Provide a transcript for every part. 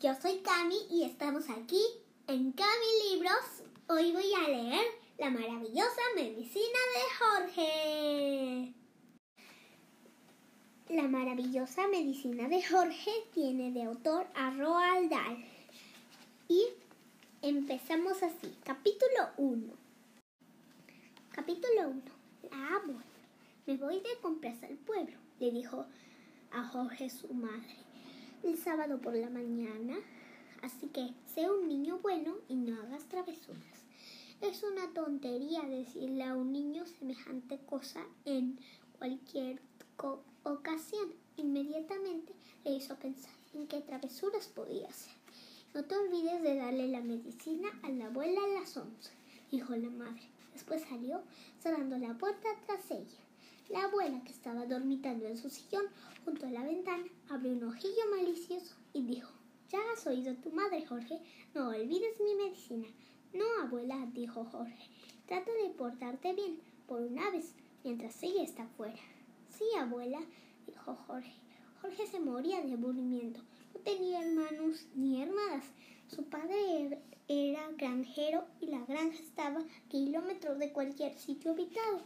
yo soy Cami y estamos aquí en Cami Libros. Hoy voy a leer La maravillosa medicina de Jorge. La maravillosa medicina de Jorge tiene de autor a Roald Dahl. Y empezamos así. Capítulo 1. Capítulo 1. La abuela. Me voy de compras al pueblo, le dijo a Jorge su madre el sábado por la mañana, así que sé un niño bueno y no hagas travesuras. Es una tontería decirle a un niño semejante cosa en cualquier ocasión. Inmediatamente le hizo pensar en qué travesuras podía hacer. No te olvides de darle la medicina a la abuela a las once, dijo la madre. Después salió cerrando la puerta tras ella. La abuela, que estaba dormitando en su sillón junto a la ventana, abrió un ojillo malicioso y dijo Ya has oído tu madre, Jorge. No olvides mi medicina. No, abuela, dijo Jorge. Trata de portarte bien, por una vez, mientras ella está fuera. Sí, abuela, dijo Jorge. Jorge se moría de aburrimiento. No tenía hermanos ni hermanas. Su padre era granjero y la granja estaba a kilómetros de cualquier sitio habitado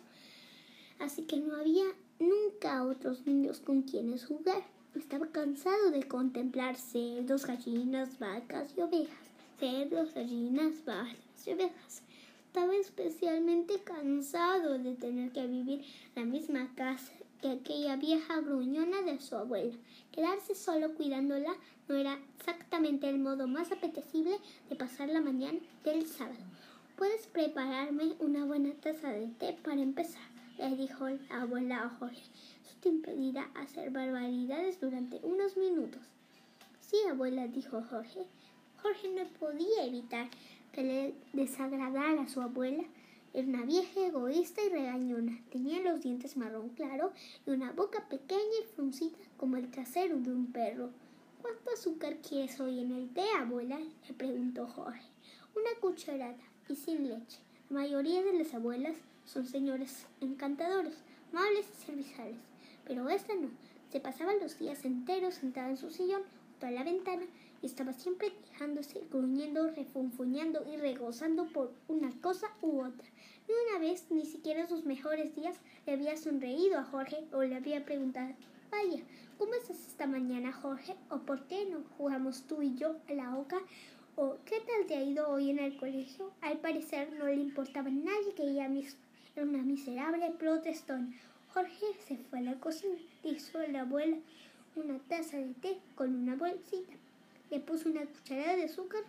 así que no había nunca otros niños con quienes jugar. Estaba cansado de contemplar cerdos, gallinas, vacas y ovejas. Cerdos, gallinas, vacas y ovejas. Estaba especialmente cansado de tener que vivir en la misma casa que aquella vieja gruñona de su abuela. Quedarse solo cuidándola no era exactamente el modo más apetecible de pasar la mañana del sábado. Puedes prepararme una buena taza de té para empezar le dijo la abuela a Jorge. Eso te impedirá hacer barbaridades durante unos minutos. Sí, abuela, dijo Jorge. Jorge no podía evitar que le desagradara a su abuela. Era una vieja egoísta y regañona. Tenía los dientes marrón claro y una boca pequeña y fruncida como el trasero de un perro. ¿Cuánto azúcar quieres hoy en el té, abuela? le preguntó Jorge. Una cucharada y sin leche. La mayoría de las abuelas son señores encantadores, amables y serviciales. Pero esta no. Se pasaba los días enteros sentada en su sillón junto a la ventana y estaba siempre quejándose, gruñendo, refunfuñando y regozando por una cosa u otra. Ni una vez, ni siquiera en sus mejores días, le había sonreído a Jorge o le había preguntado Vaya, ¿cómo estás esta mañana, Jorge? ¿O por qué no jugamos tú y yo a la oca? ¿O qué tal te ha ido hoy en el colegio? Al parecer no le importaba a nadie que ella misma una miserable protestón. Jorge se fue a la cocina, hizo a la abuela una taza de té con una bolsita. Le puso una cucharada de azúcar,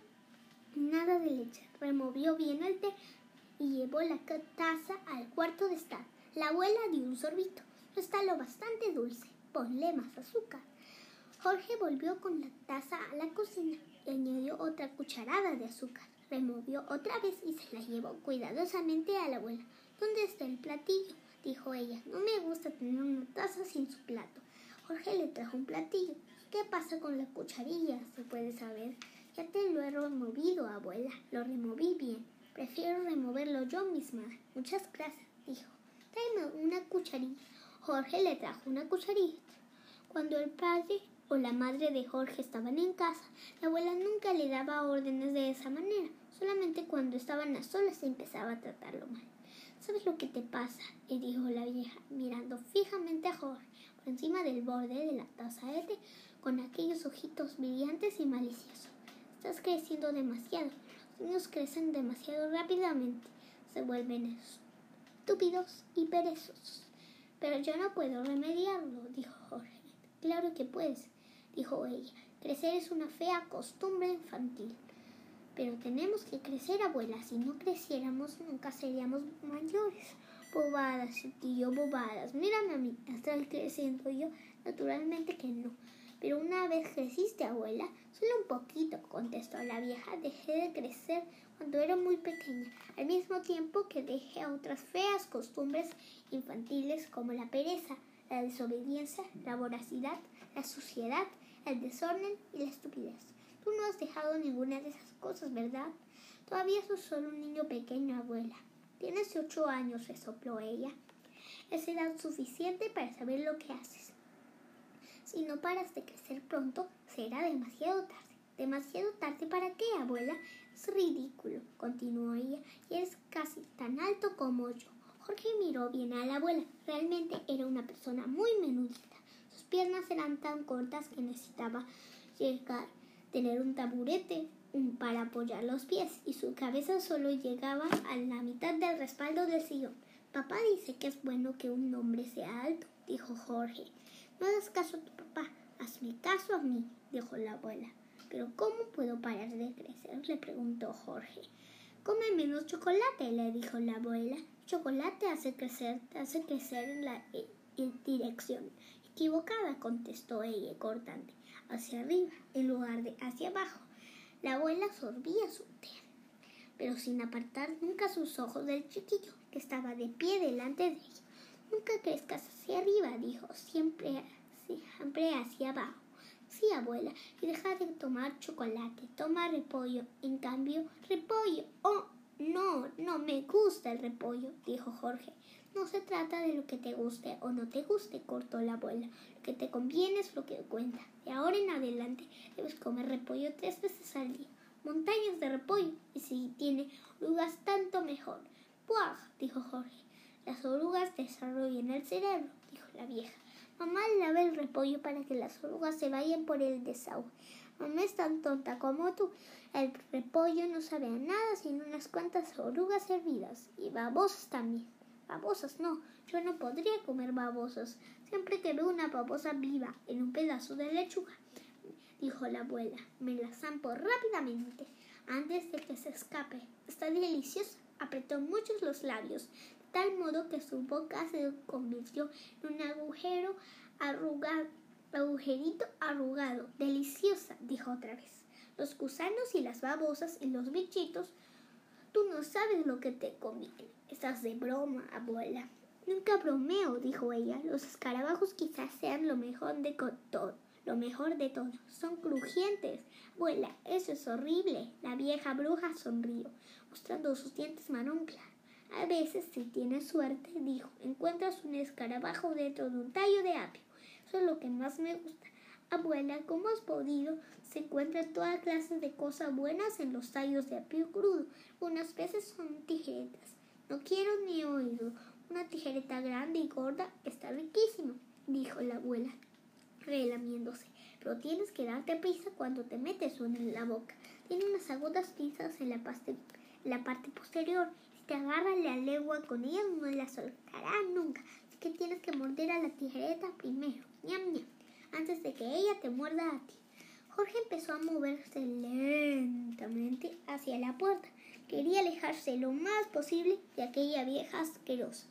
nada de leche. Removió bien el té y llevó la taza al cuarto de estar. La abuela dio un sorbito. está lo bastante dulce. Ponle más azúcar. Jorge volvió con la taza a la cocina y añadió otra cucharada de azúcar. Removió otra vez y se la llevó cuidadosamente a la abuela. ¿Dónde está el platillo? dijo ella. No me gusta tener una taza sin su plato. Jorge le trajo un platillo. ¿Qué pasa con la cucharilla? Se puede saber. Ya te lo he removido, abuela. Lo removí bien. Prefiero removerlo yo misma. Muchas gracias, dijo. Tráeme una cucharilla. Jorge le trajo una cucharilla. Cuando el padre o la madre de Jorge estaban en casa, la abuela nunca le daba órdenes de esa manera. Solamente cuando estaban a solas empezaba a tratarlo mal. ¿Sabes lo que te pasa? le dijo la vieja, mirando fijamente a Jorge por encima del borde de la taza de té, con aquellos ojitos brillantes y maliciosos. Estás creciendo demasiado. Los niños crecen demasiado rápidamente. Se vuelven estúpidos y perezosos. Pero yo no puedo remediarlo, dijo Jorge. Claro que puedes, dijo ella. Crecer es una fea costumbre infantil. Pero tenemos que crecer, abuela. Si no creciéramos, nunca seríamos mayores. Bobadas, tío, bobadas. Mírame a mí, estar creciendo yo. Naturalmente que no. Pero una vez creciste, abuela, solo un poquito, contestó la vieja. Dejé de crecer cuando era muy pequeña, al mismo tiempo que dejé otras feas costumbres infantiles como la pereza, la desobediencia, la voracidad, la suciedad, el desorden y la estupidez. No has dejado ninguna de esas cosas, ¿verdad? Todavía sos solo un niño pequeño, abuela. Tienes ocho años, resopló ella. Es edad suficiente para saber lo que haces. Si no paras de crecer pronto, será demasiado tarde. ¿Demasiado tarde para qué, abuela? Es ridículo, continuó ella, y es casi tan alto como yo. Jorge miró bien a la abuela. Realmente era una persona muy menudita. Sus piernas eran tan cortas que necesitaba llegar, tener un taburete para apoyar los pies y su cabeza solo llegaba a la mitad del respaldo del sillón. Papá dice que es bueno que un hombre sea alto, dijo Jorge. No hagas caso a tu papá, hazme caso a mí, dijo la abuela. Pero ¿cómo puedo parar de crecer? le preguntó Jorge. Come menos chocolate, le dijo la abuela. Chocolate hace crecer, hace crecer en la eh, dirección equivocada, contestó ella cortante, hacia arriba en lugar de hacia abajo. La abuela sorbía su té, pero sin apartar nunca sus ojos del chiquillo, que estaba de pie delante de ella. Nunca crezcas hacia arriba, dijo, siempre, siempre hacia abajo. Sí, abuela, y deja de tomar chocolate, toma repollo. En cambio, repollo. Oh, no, no me gusta el repollo, dijo Jorge. No se trata de lo que te guste o no te guste, cortó la abuela. Que te conviene es lo que cuenta. De ahora en adelante debes comer repollo tres veces al día. Montañas de repollo. Y si tiene orugas, tanto mejor. ¡Puah! dijo Jorge. Las orugas desarrollan el cerebro, dijo la vieja. Mamá lava el repollo para que las orugas se vayan por el desagüe. Mamá es tan tonta como tú. El repollo no sabe nada sin unas cuantas orugas hervidas y babosas también. Babosas no, yo no podría comer babosas. Siempre que veo una babosa viva en un pedazo de lechuga, dijo la abuela, me la zampo rápidamente antes de que se escape. Está deliciosa. Apretó muchos los labios, de tal modo que su boca se convirtió en un agujero arrugado, agujerito arrugado. Deliciosa, dijo otra vez. Los gusanos y las babosas y los bichitos, tú no sabes lo que te conviene. Estás de broma, abuela. Nunca bromeo, dijo ella. Los escarabajos quizás sean lo mejor de todo. Lo mejor de todo. Son crujientes. Abuela, eso es horrible. La vieja bruja sonrió, mostrando sus dientes marrón A veces, si tienes suerte, dijo, encuentras un escarabajo dentro de un tallo de apio. Eso es lo que más me gusta. Abuela, ¿cómo has podido? Se encuentran toda clase de cosas buenas en los tallos de apio crudo. Unas veces son tijeretas no quiero ni oído. Una tijereta grande y gorda está riquísima, dijo la abuela, relamiéndose. Pero tienes que darte prisa cuando te metes una en la boca. Tiene unas agudas pinzas en la, la parte posterior. Si te agarras la lengua con ella, no la soltará nunca. Así que tienes que morder a la tijereta primero, ñam, ñam, antes de que ella te muerda a ti. Jorge empezó a moverse lentamente hacia la puerta. Quería alejarse lo más posible de aquella vieja asquerosa.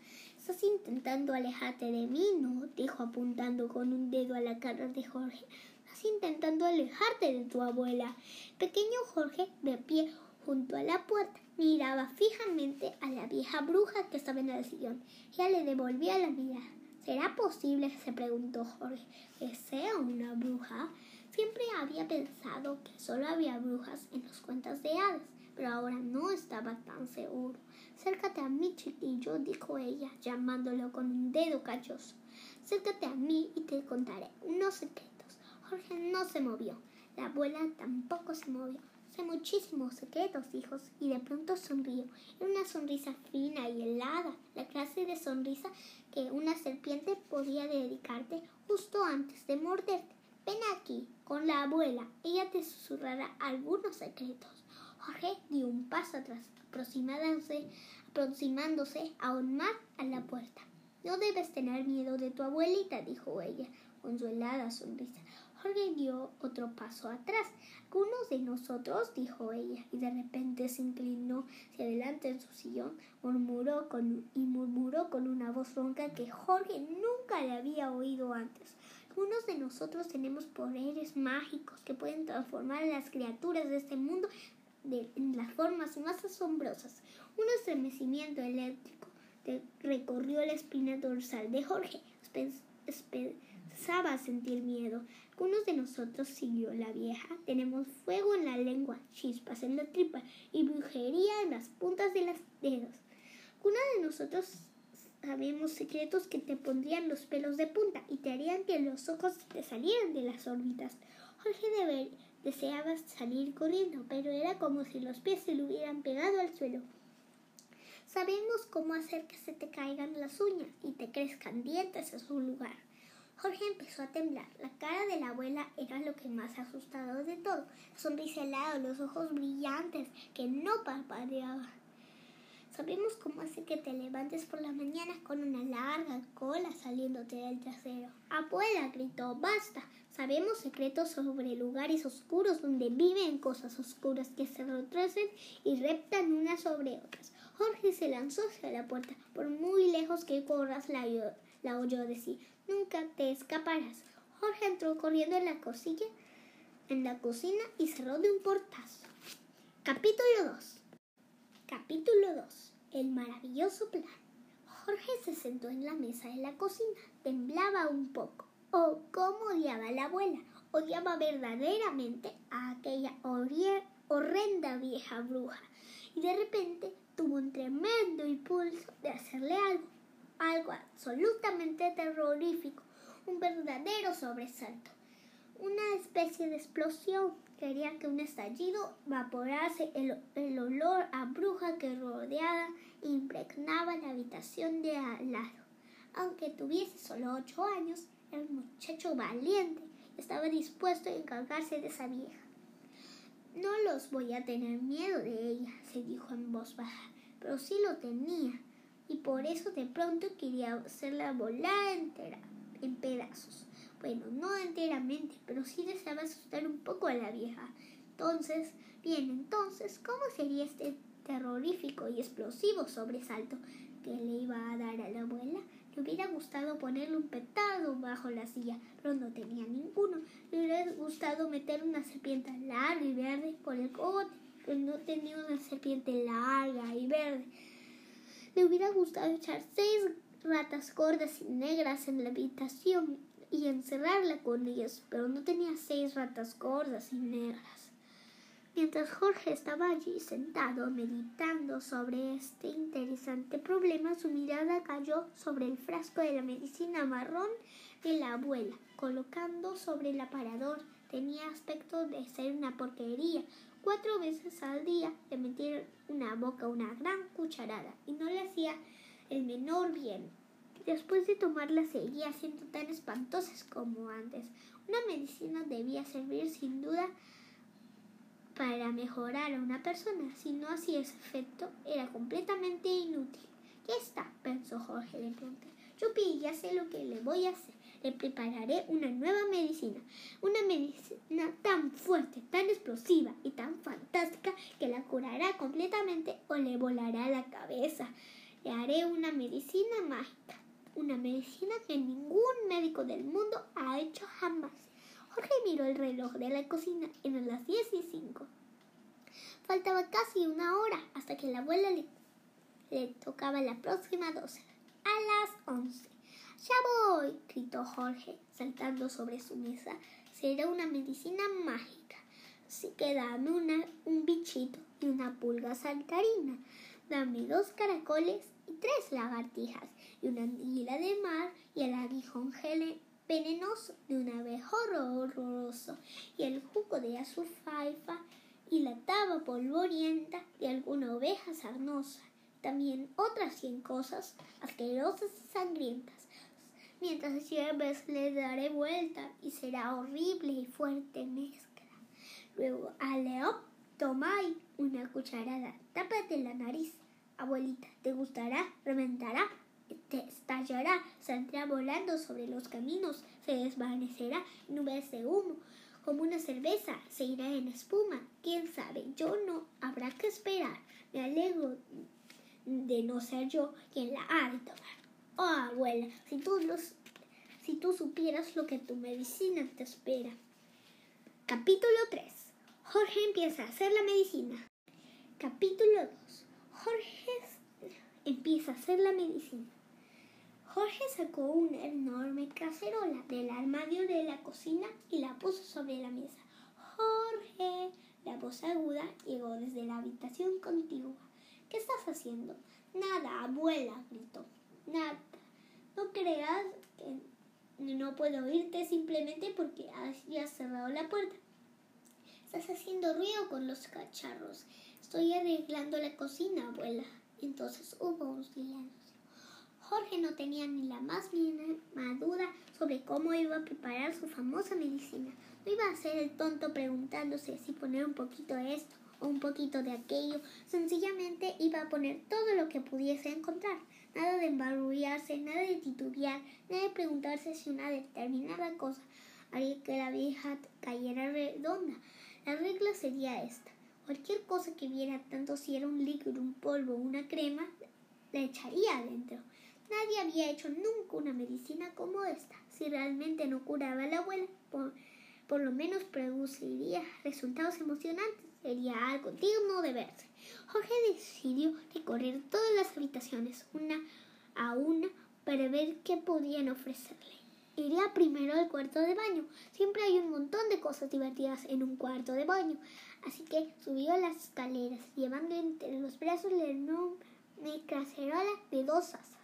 ¿Estás intentando alejarte de mí? No, dijo apuntando con un dedo a la cara de Jorge. Estás intentando alejarte de tu abuela. pequeño Jorge, de pie junto a la puerta, miraba fijamente a la vieja bruja que estaba en el sillón. Ya le devolvía la mirada. ¿Será posible, se preguntó Jorge, que sea una bruja? Siempre había pensado que solo había brujas en los cuentos de hadas pero ahora no estaba tan seguro. Acércate a mí, chiquillo, dijo ella, llamándolo con un dedo cachoso. Acércate a mí y te contaré unos secretos. Jorge no se movió. La abuela tampoco se movió. Sé muchísimos secretos, hijos, y de pronto sonrió. Era una sonrisa fina y helada, la clase de sonrisa que una serpiente podía dedicarte justo antes de morderte. Ven aquí, con la abuela. Ella te susurrará algunos secretos. Jorge dio un paso atrás, aproximándose, aproximándose aún más a la puerta. No debes tener miedo de tu abuelita, dijo ella, con su helada sonrisa. Jorge dio otro paso atrás. Algunos de nosotros, dijo ella, y de repente se inclinó hacia adelante en su sillón murmuró con, y murmuró con una voz ronca que Jorge nunca le había oído antes. Algunos de nosotros tenemos poderes mágicos que pueden transformar a las criaturas de este mundo en las formas más asombrosas. Un estremecimiento eléctrico recorrió la espina dorsal de Jorge. Empezaba a sentir miedo. Algunos de nosotros, siguió la vieja, tenemos fuego en la lengua, chispas en la tripa y brujería en las puntas de los dedos. Algunos de nosotros sabemos secretos que te pondrían los pelos de punta y te harían que los ojos te salieran de las órbitas. Jorge Deseaba salir corriendo, pero era como si los pies se le hubieran pegado al suelo. Sabemos cómo hacer que se te caigan las uñas y te crezcan dientes en su lugar. Jorge empezó a temblar. La cara de la abuela era lo que más asustado de todo. La sonrisa helada, los ojos brillantes que no parpadeaban. Sabemos cómo hace que te levantes por la mañana con una larga cola saliéndote del trasero. Abuela, gritó, basta. Sabemos secretos sobre lugares oscuros donde viven cosas oscuras que se retrocen y reptan unas sobre otras. Jorge se lanzó hacia la puerta. Por muy lejos que corras, la, la oyó decir, nunca te escaparás. Jorge entró corriendo en la cocina, en la cocina y cerró de un portazo. Capítulo 2 Capítulo 2 El maravilloso plan. Jorge se sentó en la mesa de la cocina. Temblaba un poco. Oh, cómo odiaba a la abuela. Odiaba verdaderamente a aquella horrenda vieja bruja. Y de repente tuvo un tremendo impulso de hacerle algo, algo absolutamente terrorífico, un verdadero sobresalto, una especie de explosión. Quería que un estallido vaporase el, el olor a bruja que rodeaba e impregnaba la habitación de al lado. Aunque tuviese solo ocho años, un muchacho valiente. Estaba dispuesto a encargarse de esa vieja. No los voy a tener miedo de ella, se dijo en voz baja, pero sí lo tenía, y por eso de pronto quería hacerla volar entera, en pedazos. Bueno, no enteramente, pero sí deseaba asustar un poco a la vieja. Entonces, bien, entonces, ¿cómo sería este terrorífico y explosivo sobresalto que le iba a dar a la abuela? Le hubiera gustado ponerle un petardo bajo la silla, pero no tenía ninguno. Le hubiera gustado meter una serpiente larga y verde por el cogote, pero no tenía una serpiente larga y verde. Le hubiera gustado echar seis ratas gordas y negras en la habitación y encerrarla con ellas, pero no tenía seis ratas gordas y negras. Mientras Jorge estaba allí sentado meditando sobre este interesante problema, su mirada cayó sobre el frasco de la medicina marrón de la abuela, colocando sobre el aparador. Tenía aspecto de ser una porquería. Cuatro veces al día le metieron una boca una gran cucharada y no le hacía el menor bien. Después de tomarla seguía siendo tan espantosas como antes. Una medicina debía servir sin duda para mejorar a una persona. Si no hacía ese efecto, era completamente inútil. Ya está, pensó Jorge de pronto. Yupi, ya sé lo que le voy a hacer. Le prepararé una nueva medicina. Una medicina tan fuerte, tan explosiva y tan fantástica que la curará completamente o le volará la cabeza. Le haré una medicina mágica. Una medicina que ningún médico del mundo ha hecho jamás. Jorge miró el reloj de la cocina. Eran las diez y cinco. Faltaba casi una hora hasta que la abuela le, tocaba la próxima doce. A las once. Ya voy, gritó Jorge, saltando sobre su mesa. Será una medicina mágica. Así que dame una, un bichito y una pulga saltarina. Dame dos caracoles y tres lagartijas y una anguila de mar y el aguijón venenoso de un abejorro horroroso y el jugo de azufaifa y la taba polvorienta de alguna oveja sarnosa, también otras cien cosas asquerosas y sangrientas. Mientras lleves le daré vuelta y será horrible y fuerte mezcla. Luego, Aleop, tomai una cucharada, tápate la nariz. Abuelita, ¿te gustará? ¿Reventará? Estallará, saldrá volando sobre los caminos, se desvanecerá en nubes de humo, como una cerveza, se irá en espuma. ¿Quién sabe? Yo no, habrá que esperar. Me alegro de no ser yo quien la ha de tomar. Oh, abuela, si tú, los, si tú supieras lo que tu medicina te espera. Capítulo 3. Jorge empieza a hacer la medicina. Capítulo 2. Jorge empieza a hacer la medicina. Jorge sacó una enorme cacerola del armario de la cocina y la puso sobre la mesa. Jorge, la voz aguda llegó desde la habitación contigua. ¿Qué estás haciendo? Nada, abuela, gritó. Nada. No creas que no puedo oírte simplemente porque has cerrado la puerta. Estás haciendo ruido con los cacharros. Estoy arreglando la cocina, abuela. Entonces hubo un silencio. Jorge no tenía ni la más mínima duda sobre cómo iba a preparar su famosa medicina. No iba a ser el tonto preguntándose si poner un poquito de esto o un poquito de aquello. Sencillamente iba a poner todo lo que pudiese encontrar. Nada de embarullarse, nada de titubear, nada de preguntarse si una determinada cosa haría que la vieja cayera redonda. La regla sería esta. Cualquier cosa que viera, tanto si era un líquido, un polvo o una crema, la echaría adentro. Nadie había hecho nunca una medicina como esta. Si realmente no curaba a la abuela, por, por lo menos produciría resultados emocionantes. Sería algo digno de verse. Jorge decidió recorrer todas las habitaciones, una a una, para ver qué podían ofrecerle. Iría primero al cuarto de baño. Siempre hay un montón de cosas divertidas en un cuarto de baño. Así que subió las escaleras, llevando entre los brazos la enorme cacerola de dos asas.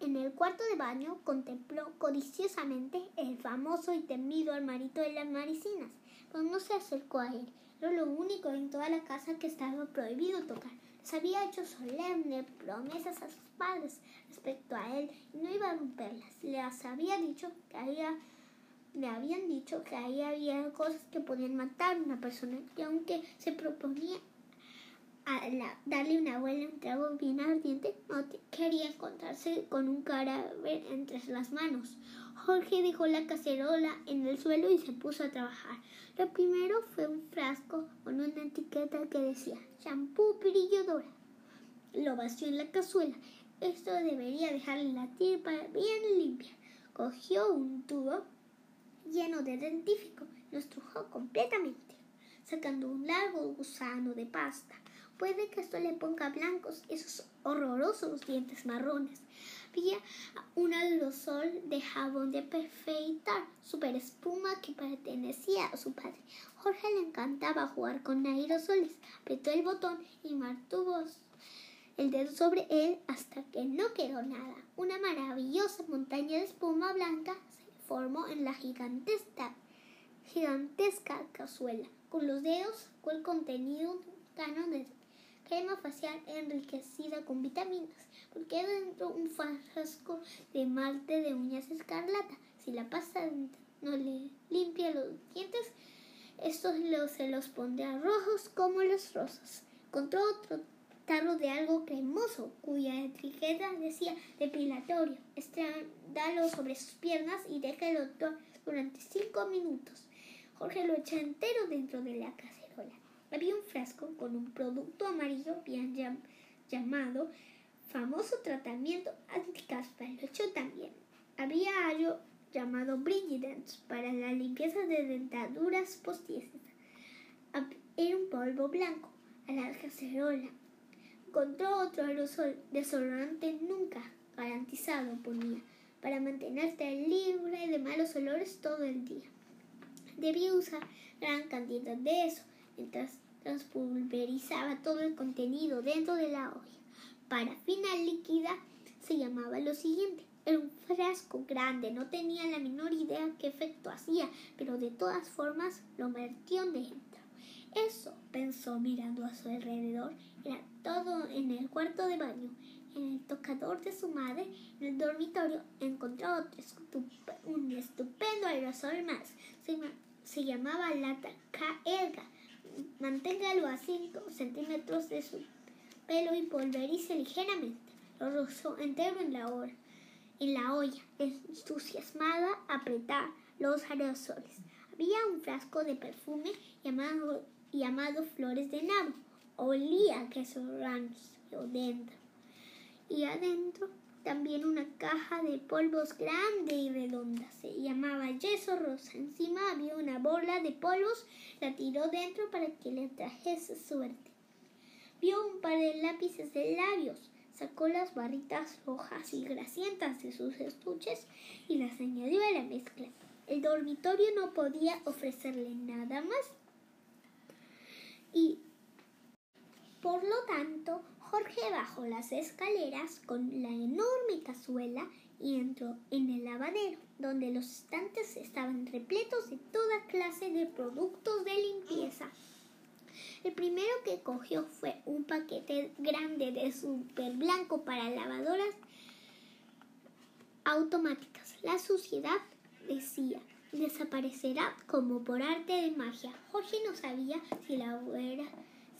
En el cuarto de baño contempló codiciosamente el famoso y temido armarito de las maricinas, pero no se acercó a él. Era lo único en toda la casa que estaba prohibido tocar. Les había hecho solemnes promesas a sus padres respecto a él y no iba a romperlas. Les había dicho que había, le habían dicho que ahí había cosas que podían matar a una persona y aunque se proponía a darle una abuela un trago bien ardiente, no quería encontrarse con un cadáver entre las manos. Jorge dejó la cacerola en el suelo y se puso a trabajar. Lo primero fue un frasco con una etiqueta que decía champú brilladora. Lo vació en la cazuela. Esto debería dejarle la tipa bien limpia. Cogió un tubo lleno de dentífico y lo estrujó completamente, sacando un largo gusano de pasta. Puede que esto le ponga blancos esos horrorosos dientes marrones. Había un aerosol de jabón de perfeitar, super espuma que pertenecía a su padre. Jorge le encantaba jugar con aerosoles. Apretó el botón y mantuvo el dedo sobre él hasta que no quedó nada. Una maravillosa montaña de espuma blanca se formó en la gigantesca, gigantesca cazuela. Con los dedos sacó el contenido de crema facial enriquecida con vitaminas, porque dentro un frasco de malte de uñas escarlata. Si la pasta no le limpia los dientes, estos se los pondrá rojos como los rosas. Encontró otro tarro de algo cremoso, cuya etiqueta decía depilatorio. Estrádalo sobre sus piernas y déjalo durante cinco minutos. Jorge lo echa entero dentro de la casa había un frasco con un producto amarillo bien llamado famoso tratamiento anticaspa. Lo echó también. Había algo llamado Brigidens para la limpieza de dentaduras postizas. Era un polvo blanco a la cacerola. Encontró otro aerosol desodorante nunca garantizado, ponía, para mantenerte libre de malos olores todo el día. Debía usar gran cantidad de eso mientras transpulverizaba todo el contenido dentro de la olla. Para final líquida se llamaba lo siguiente. Era un frasco grande, no tenía la menor idea qué efecto hacía, pero de todas formas lo metió dentro. Eso, pensó mirando a su alrededor, era todo en el cuarto de baño. En el tocador de su madre, en el dormitorio, encontró otro un estupendo aerosol más. Se, se llamaba Lata Elga Manténgalo a 5 centímetros de su pelo y polverice ligeramente. Lo rozó entero en la, hora, la olla, entusiasmada a apretar los aerosoles. Había un frasco de perfume llamado, llamado Flores de Nabo. Olía queso rancio dentro. Y adentro también una caja de polvos grande y redonda. Se llamaba yeso rosa. Encima había una bola de polvos. La tiró dentro para que le trajese suerte. Vio un par de lápices de labios. Sacó las barritas rojas y grasientas de sus estuches y las añadió a la mezcla. El dormitorio no podía ofrecerle nada más. Y por lo tanto, Jorge bajó las escaleras con la enorme cazuela y entró en el lavadero, donde los estantes estaban repletos de toda clase de productos de limpieza. El primero que cogió fue un paquete grande de super blanco para lavadoras automáticas. La suciedad, decía, desaparecerá como por arte de magia. Jorge no sabía si la abuela,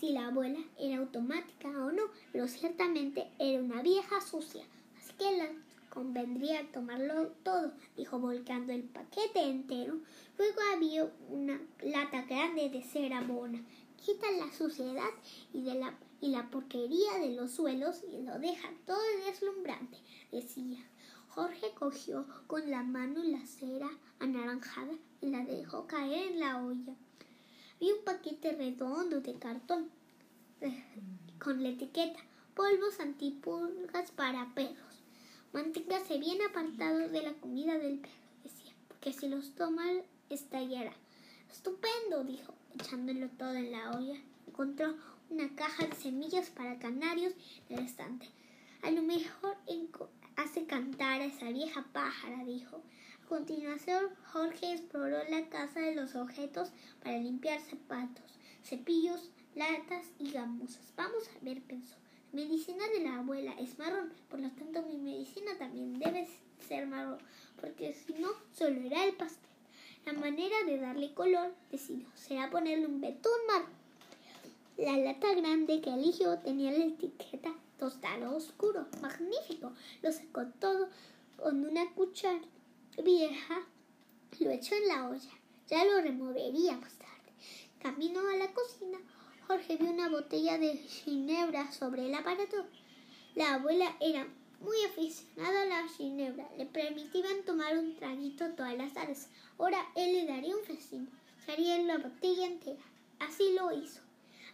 si la abuela era automática o no, pero ciertamente era una vieja sucia. Así que la convendría tomarlo todo, dijo volcando el paquete entero. Luego había una lata grande de cera bona. Quita la suciedad y, de la, y la porquería de los suelos y lo deja todo deslumbrante, decía. Jorge cogió con la mano la cera anaranjada y la dejó caer en la olla. Había un paquete redondo de cartón con la etiqueta polvos antipulgas para perros. Manténgase bien apartados de la comida del perro, decía, porque si los toman estallará. Estupendo, dijo, echándolo todo en la olla. Encontró una caja de semillas para canarios en el estante. A lo mejor hace cantar a esa vieja pájara, dijo. Continuación, Jorge exploró la casa de los objetos para limpiar zapatos, cepillos, latas y gamuzas. Vamos a ver, pensó. La medicina de la abuela es marrón, por lo tanto mi medicina también debe ser marrón, porque si no, solo era el pastel. La manera de darle color, decidió, será ponerle un betún marrón. La lata grande que eligió tenía la etiqueta tostado oscuro. Magnífico. Lo secó todo con una cuchara vieja. Lo echó en la olla. Ya lo removería más tarde. Camino a la cocina. Jorge vio una botella de ginebra sobre el aparato. La abuela era muy aficionada a la ginebra. Le permitían tomar un traguito todas las tardes. Ahora él le daría un festín. Sería la botella entera. Así lo hizo.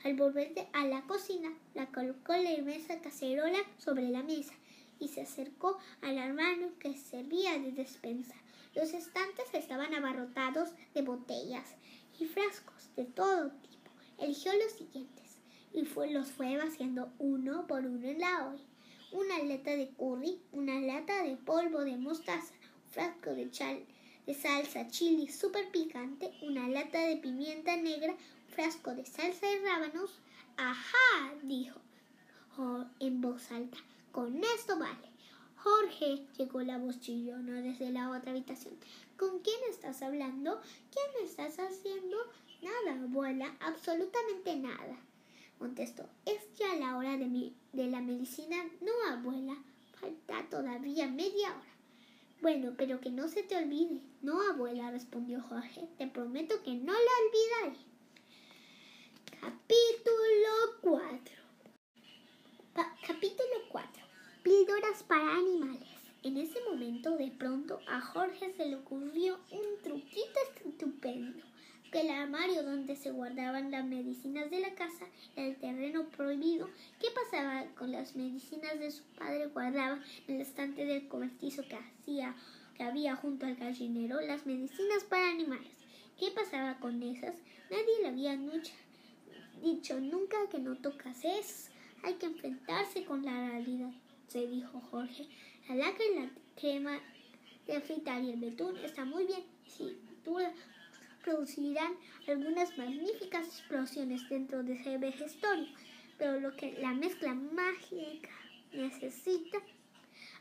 Al volver a la cocina, la colocó la inmensa cacerola sobre la mesa y se acercó al hermano que servía de despensa. Los estantes estaban abarrotados de botellas y frascos de todo tipo. Eligió los siguientes y fue, los fue vaciando uno por uno en la olla. Una lata de curry, una lata de polvo de mostaza, un frasco de, chal, de salsa chili super picante, una lata de pimienta negra, frasco de salsa de rábanos. ¡Ajá! dijo en voz alta. Con esto vale. Jorge, llegó la voz chillona desde la otra habitación. ¿Con quién estás hablando? ¿Quién estás haciendo? Nada, abuela, absolutamente nada. Contestó, es ya la hora de, mi, de la medicina. No, abuela, falta todavía media hora. Bueno, pero que no se te olvide. No, abuela, respondió Jorge. Te prometo que no lo olvidaré. Capítulo 4 Capítulo 4 Píldoras para animales. En ese momento, de pronto, a Jorge se le ocurrió un truquito estupendo. Que el armario donde se guardaban las medicinas de la casa era el terreno prohibido. ¿Qué pasaba con las medicinas de su padre? Guardaba en el estante del cobertizo que hacía que había junto al gallinero las medicinas para animales. ¿Qué pasaba con esas? Nadie le había dicho nunca que no tocas eso. Hay que enfrentarse con la realidad, se dijo Jorge. La lacra y la crema de afeitar y el betún está muy bien. Sí, producirán algunas magníficas explosiones dentro de ese vejestorio, pero lo que la mezcla mágica necesita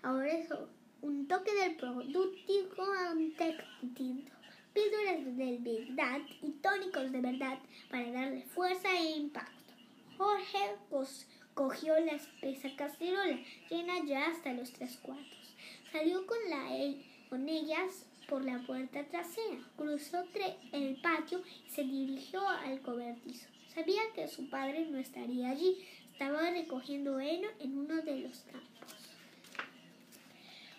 ahora es un toque del producto distinto píldoras de verdad y tónicos de verdad para darle fuerza e impacto. Jorge cogió la espesa cacerola, llena ya hasta los tres cuartos. Salió con, la, con ellas por la puerta trasera, cruzó el patio y se dirigió al cobertizo. Sabía que su padre no estaría allí, estaba recogiendo heno en uno de los campos.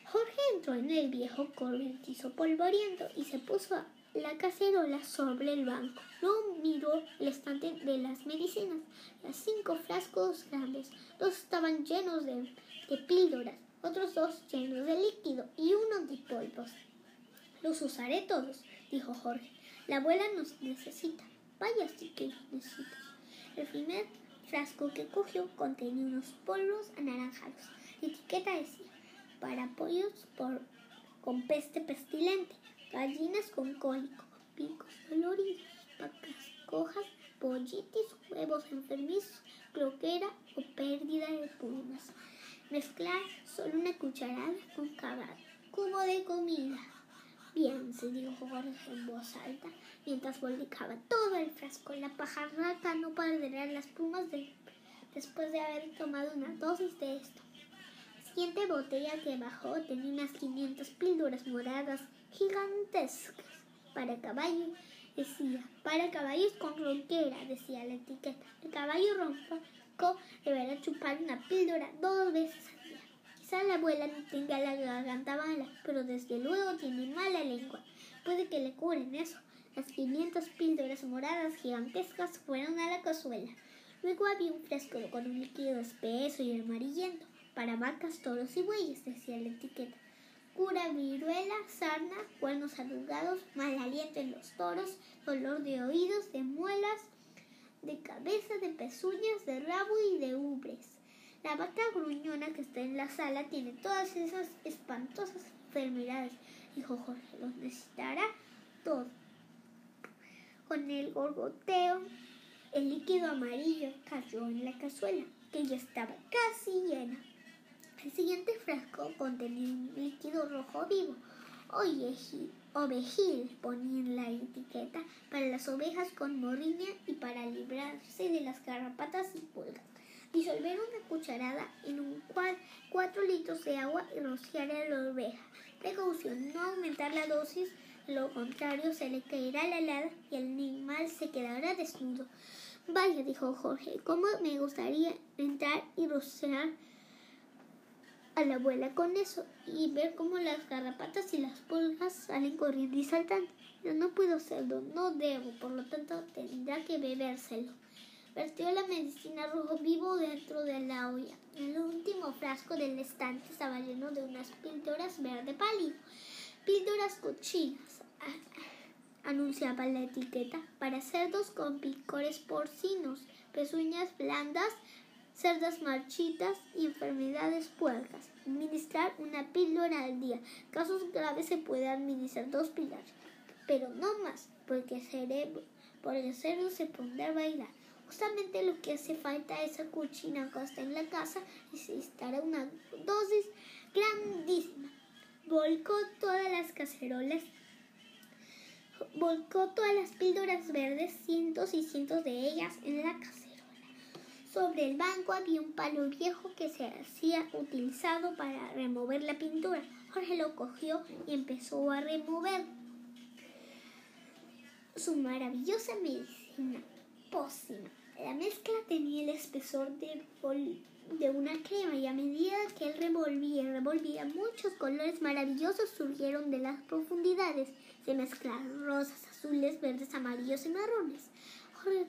Jorge entró en el viejo cobertizo polvoriento y se puso la cacerola sobre el banco. Luego miró el estante de las medicinas. Las cinco frascos grandes. Dos estaban llenos de, de píldoras, otros dos llenos de líquido y uno de polvos. Los usaré todos, dijo Jorge. La abuela nos necesita. Vaya si que los necesita. El primer frasco que cogió contenía unos polvos anaranjados. La etiqueta decía para pollos con peste pestilente, gallinas con cólico, picos doloridos, vacas cojas, pollitis, huevos enfermizos, cloquera o pérdida de plumas. Mezclar solo una cucharada con cada cubo de comida. Bien, se dijo Jorge en voz alta, mientras volcaba todo el frasco. La pajarraca no perderá las plumas de, después de haber tomado una dosis de esto. La siguiente botella que bajó tenía unas 500 píldoras moradas gigantescas para caballo. Decía, para caballos con ronquera, decía la etiqueta. El caballo ronco deberá chupar una píldora dos veces al día. Quizá la abuela no tenga la garganta mala, pero desde luego tiene mala lengua. Puede que le curen eso. Las 500 píldoras moradas gigantescas fueron a la cazuela. Luego había un fresco con un líquido espeso y amarillento para vacas, toros y bueyes, decía la etiqueta. Cura viruela, sarna, cuernos arrugados, mal aliento en los toros, dolor de oídos, de muelas, de cabeza, de pezuñas, de rabo y de ubres. La vaca gruñona que está en la sala tiene todas esas espantosas enfermedades, dijo Jorge. Los necesitará todo. Con el gorgoteo, el líquido amarillo cayó en la cazuela, que ya estaba casi llena. El siguiente frasco contenía un líquido rojo vivo. Ovejil ponía en la etiqueta para las ovejas con morriña y para librarse de las garrapatas y pulgas. Disolver una cucharada en un cual, cuatro litros de agua y rociar a la oveja. Precaución, no aumentar la dosis, lo contrario se le caerá la helada y el animal se quedará desnudo. Vaya, dijo Jorge, cómo me gustaría entrar y rociar a la abuela con eso y ver cómo las garrapatas y las pulgas salen corriendo y saltando. Yo no puedo hacerlo, no debo, por lo tanto tendrá que bebérselo. Vertió la medicina rojo vivo dentro de la olla. El último frasco del estante estaba lleno de unas píldoras verde pálido. Píldoras cochinas, anunciaba la etiqueta, para cerdos con picores porcinos, pezuñas blandas, cerdas marchitas y enfermedades puercas. Administrar una píldora al día. Casos graves se puede administrar dos píldoras, pero no más, porque el cerebro, por cerdo se pondrá a bailar. Justamente lo que hace falta es esa cuchina costa en la casa y se estará una dosis grandísima. Volcó todas las cacerolas volcó todas las píldoras verdes, cientos y cientos de ellas, en la cacerola. Sobre el banco había un palo viejo que se hacía utilizado para remover la pintura. Jorge lo cogió y empezó a remover su maravillosa medicina pócima. La mezcla tenía el espesor de, de una crema y a medida que él revolvía y revolvía, muchos colores maravillosos surgieron de las profundidades. Se mezclaron rosas, azules, verdes, amarillos y marrones. Jorge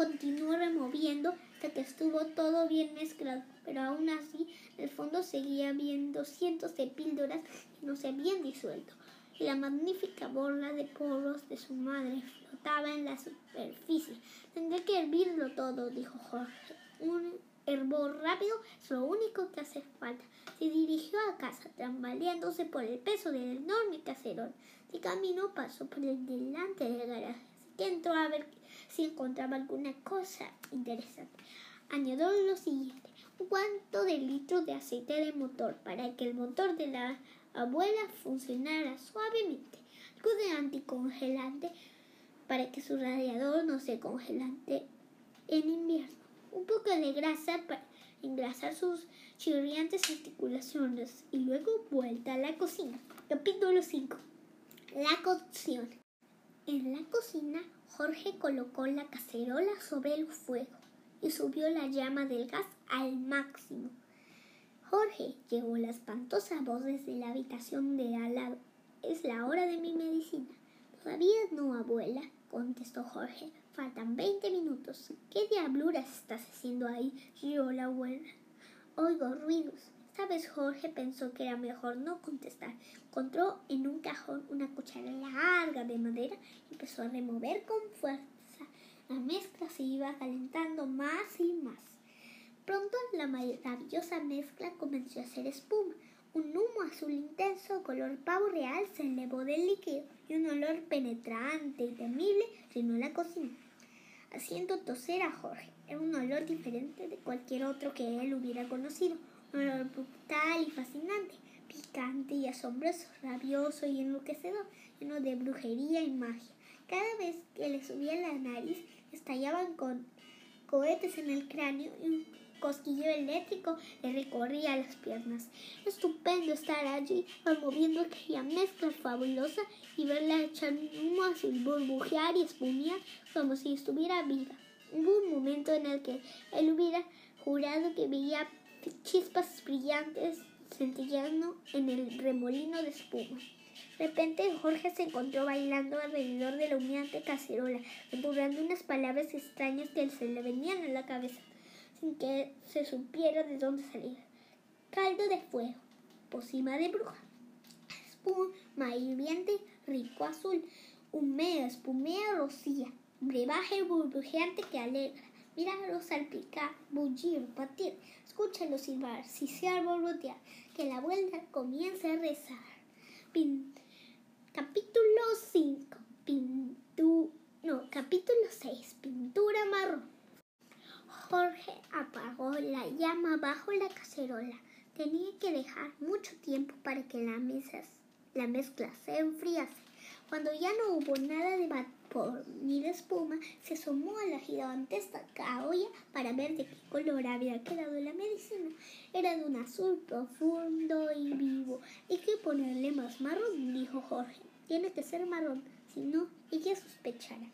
continuó removiendo hasta que estuvo todo bien mezclado, pero aún así el fondo seguía habiendo cientos de píldoras que no se habían disuelto, la magnífica bola de porros de su madre flotaba en la superficie. Tendré que hervirlo todo, dijo Jorge. Un hervor rápido es lo único que hace falta. Se dirigió a casa, tambaleándose por el peso del enorme caserón. De camino pasó por el delante del garaje, así que entró a ver si encontraba alguna cosa interesante. Añadió lo siguiente, un cuarto de litro de aceite de motor para que el motor de la abuela funcionara suavemente, algo de anticongelante para que su radiador no se congelante en invierno, un poco de grasa para engrasar sus chirriantes articulaciones y luego vuelta a la cocina. Capítulo 5. La cocción. En la cocina Jorge colocó la cacerola sobre el fuego y subió la llama del gas al máximo. Jorge, llegó la espantosa voz desde la habitación de al lado. Es la hora de mi medicina. Todavía no, abuela, contestó Jorge. Faltan veinte minutos. ¿Qué diabluras estás haciendo ahí? rió la abuela. Oigo ruidos. Esta vez Jorge pensó que era mejor no contestar. Encontró en un cajón una cuchara larga de madera y empezó a remover con fuerza. La mezcla se iba calentando más y más. Pronto la maravillosa mezcla comenzó a hacer espuma. Un humo azul intenso, color pavo real, se elevó del líquido y un olor penetrante y temible llenó la cocina, haciendo toser a Jorge. Era un olor diferente de cualquier otro que él hubiera conocido, brutal y fascinante, picante y asombroso, rabioso y enloquecedor, lleno de brujería y magia. Cada vez que le subía la nariz, estallaban con cohetes en el cráneo y un cosquillo eléctrico le recorría las piernas. Estupendo estar allí, moviendo aquella mezcla fabulosa y verla echar humo azul, burbujear y espumear como si estuviera viva. Hubo un momento en el que él hubiera jurado que veía chispas brillantes centellando en el remolino de espuma. De repente Jorge se encontró bailando alrededor de la humeante cacerola, murmurando unas palabras extrañas que se le venían a la cabeza, sin que se supiera de dónde salía. Caldo de fuego, pócima de bruja, espuma hirviente, rico azul, humea, espumea, rocía, brebaje burbujeante que alegra. Míralo salpicar, bullir, batir, escúchalo silbar, sisear, borbotear, que la vuelta comienza a rezar. Capítulo 5. Pintu no, capítulo 6. Pintura marrón. Jorge apagó la llama bajo la cacerola. Tenía que dejar mucho tiempo para que la, la mezcla se enfriase. Cuando ya no hubo nada de vapor ni de espuma, se asomó a la gigantesca olla para ver de qué color había quedado la medicina. Era de un azul profundo y vivo. Hay que ponerle más marrón, dijo Jorge. Tiene que ser marrón, si no, ella sospechará.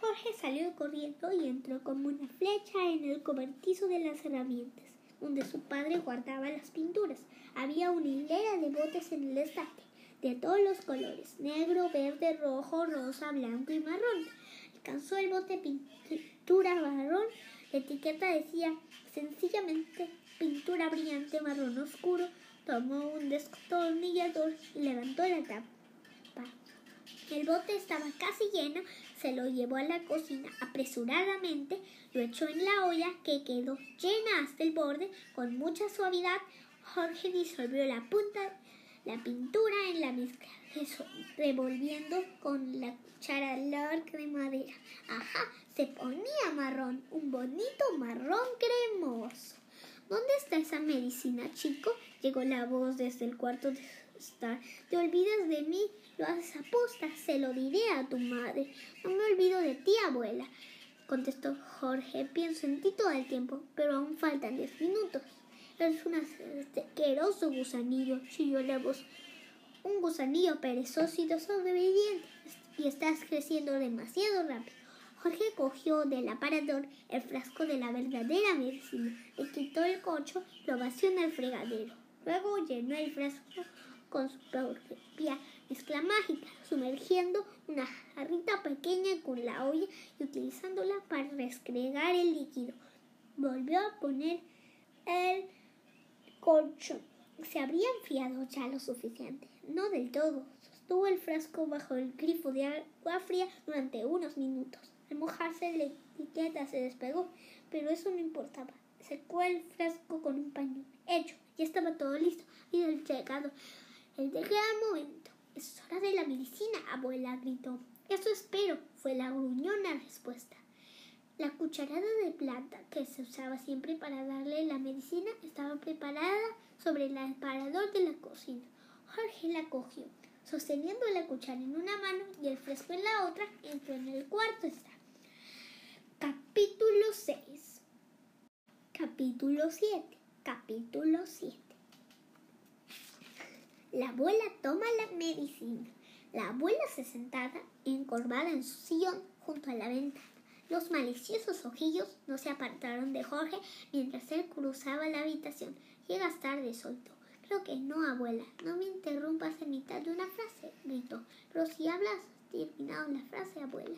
Jorge salió corriendo y entró como una flecha en el cobertizo de las herramientas, donde su padre guardaba las pinturas. Había una hilera de botes en el estante, de todos los colores, negro, verde, rojo, rosa, blanco y marrón. Alcanzó el bote pintura marrón. La etiqueta decía sencillamente pintura brillante marrón oscuro. Tomó un destornillador y levantó la tapa. El bote estaba casi lleno, se lo llevó a la cocina apresuradamente, lo echó en la olla que quedó llena hasta el borde con mucha suavidad. Jorge disolvió la punta, la pintura en la mezcla, revolviendo con la cuchara larga de madera. Ajá, se ponía marrón, un bonito marrón cremoso. ¿Dónde está esa medicina, chico? Llegó la voz desde el cuarto de estar. ¿Te olvidas de mí? Lo haces aposta, se lo diré a tu madre. No me olvido de ti, abuela, contestó Jorge. Pienso en ti todo el tiempo, pero aún faltan diez minutos. Eres un asqueroso gusanillo, chilló la voz. Un gusanillo perezoso y desobediente. Y estás creciendo demasiado rápido. Jorge cogió del aparador el frasco de la verdadera medicina, le quitó el cocho y lo vació en el fregadero. Luego llenó el frasco con su propia mezcla mágica, sumergiendo una jarrita pequeña con la olla y utilizándola para rescregar el líquido. Volvió a poner el Se habría enfriado ya lo suficiente. No del todo. Sostuvo el frasco bajo el grifo de agua fría durante unos minutos. Al mojarse la etiqueta se despegó, pero eso no importaba. Secó el frasco con un paño. Hecho, ya estaba todo listo. Y el llegado el gran momento. Es hora de la medicina, abuela gritó. Eso espero, fue la gruñona respuesta. La cucharada de plata que se usaba siempre para darle la medicina estaba preparada sobre el aparador de la cocina. Jorge la cogió, sosteniendo la cuchara en una mano y el fresco en la otra, entró en el cuarto está. Capítulo 6 Capítulo 7 Capítulo 7 la abuela toma la medicina. La abuela se sentaba encorvada en su sillón junto a la ventana. Los maliciosos ojillos no se apartaron de Jorge mientras él cruzaba la habitación. Llegas tarde, soltó. Creo que no, abuela. No me interrumpas en mitad de una frase, gritó. Pero si hablas terminado la frase, abuela.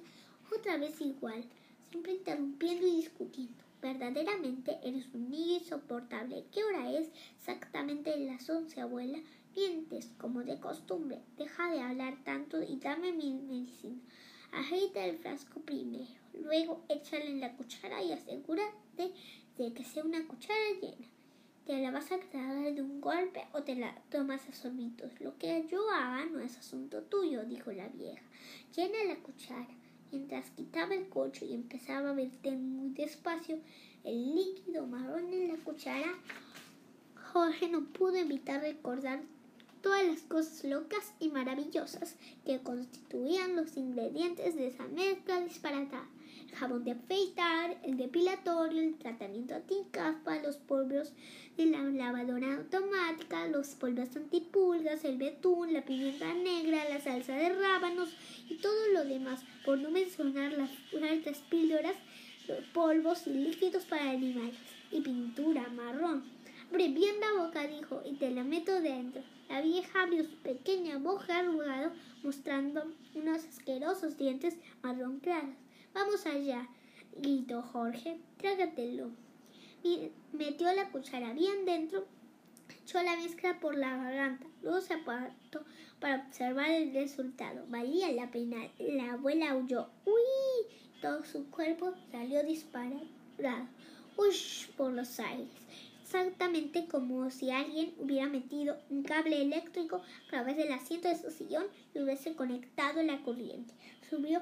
Otra vez igual, siempre interrumpiendo y discutiendo. Verdaderamente eres un niño insoportable. ¿Qué hora es? Exactamente las once, abuela. Mientes, como de costumbre. Deja de hablar tanto y dame mi medicina. Agita el frasco primero, luego échale en la cuchara y asegúrate de que sea una cuchara llena. ¿Te la vas a tragar de un golpe o te la tomas a sorbitos? Lo que yo haga no es asunto tuyo, dijo la vieja. Llena la cuchara. Mientras quitaba el coche y empezaba a verter muy despacio el líquido marrón en la cuchara, Jorge no pudo evitar recordar todas las cosas locas y maravillosas que constituían los ingredientes de esa mezcla disparatada. Jabón de afeitar, el depilatorio, el tratamiento anticaspa, los polvos de la lavadora automática, los polvos antipulgas, el betún, la pimienta negra, la salsa de rábanos y todo lo demás, por no mencionar las altas píldoras, los polvos y líquidos para animales y pintura marrón. Abre bien la boca, dijo, y te la meto dentro. La vieja abrió su pequeña boca arrugada, mostrando unos asquerosos dientes marrón claros. Vamos allá, gritó Jorge, trágatelo. Metió la cuchara bien dentro, echó la mezcla por la garganta, luego se apartó para observar el resultado. Valía la pena. La abuela huyó. ¡Uy! Todo su cuerpo salió disparado. ¡Ush! por los aires exactamente como si alguien hubiera metido un cable eléctrico a través del asiento de su sillón y hubiese conectado la corriente. Subió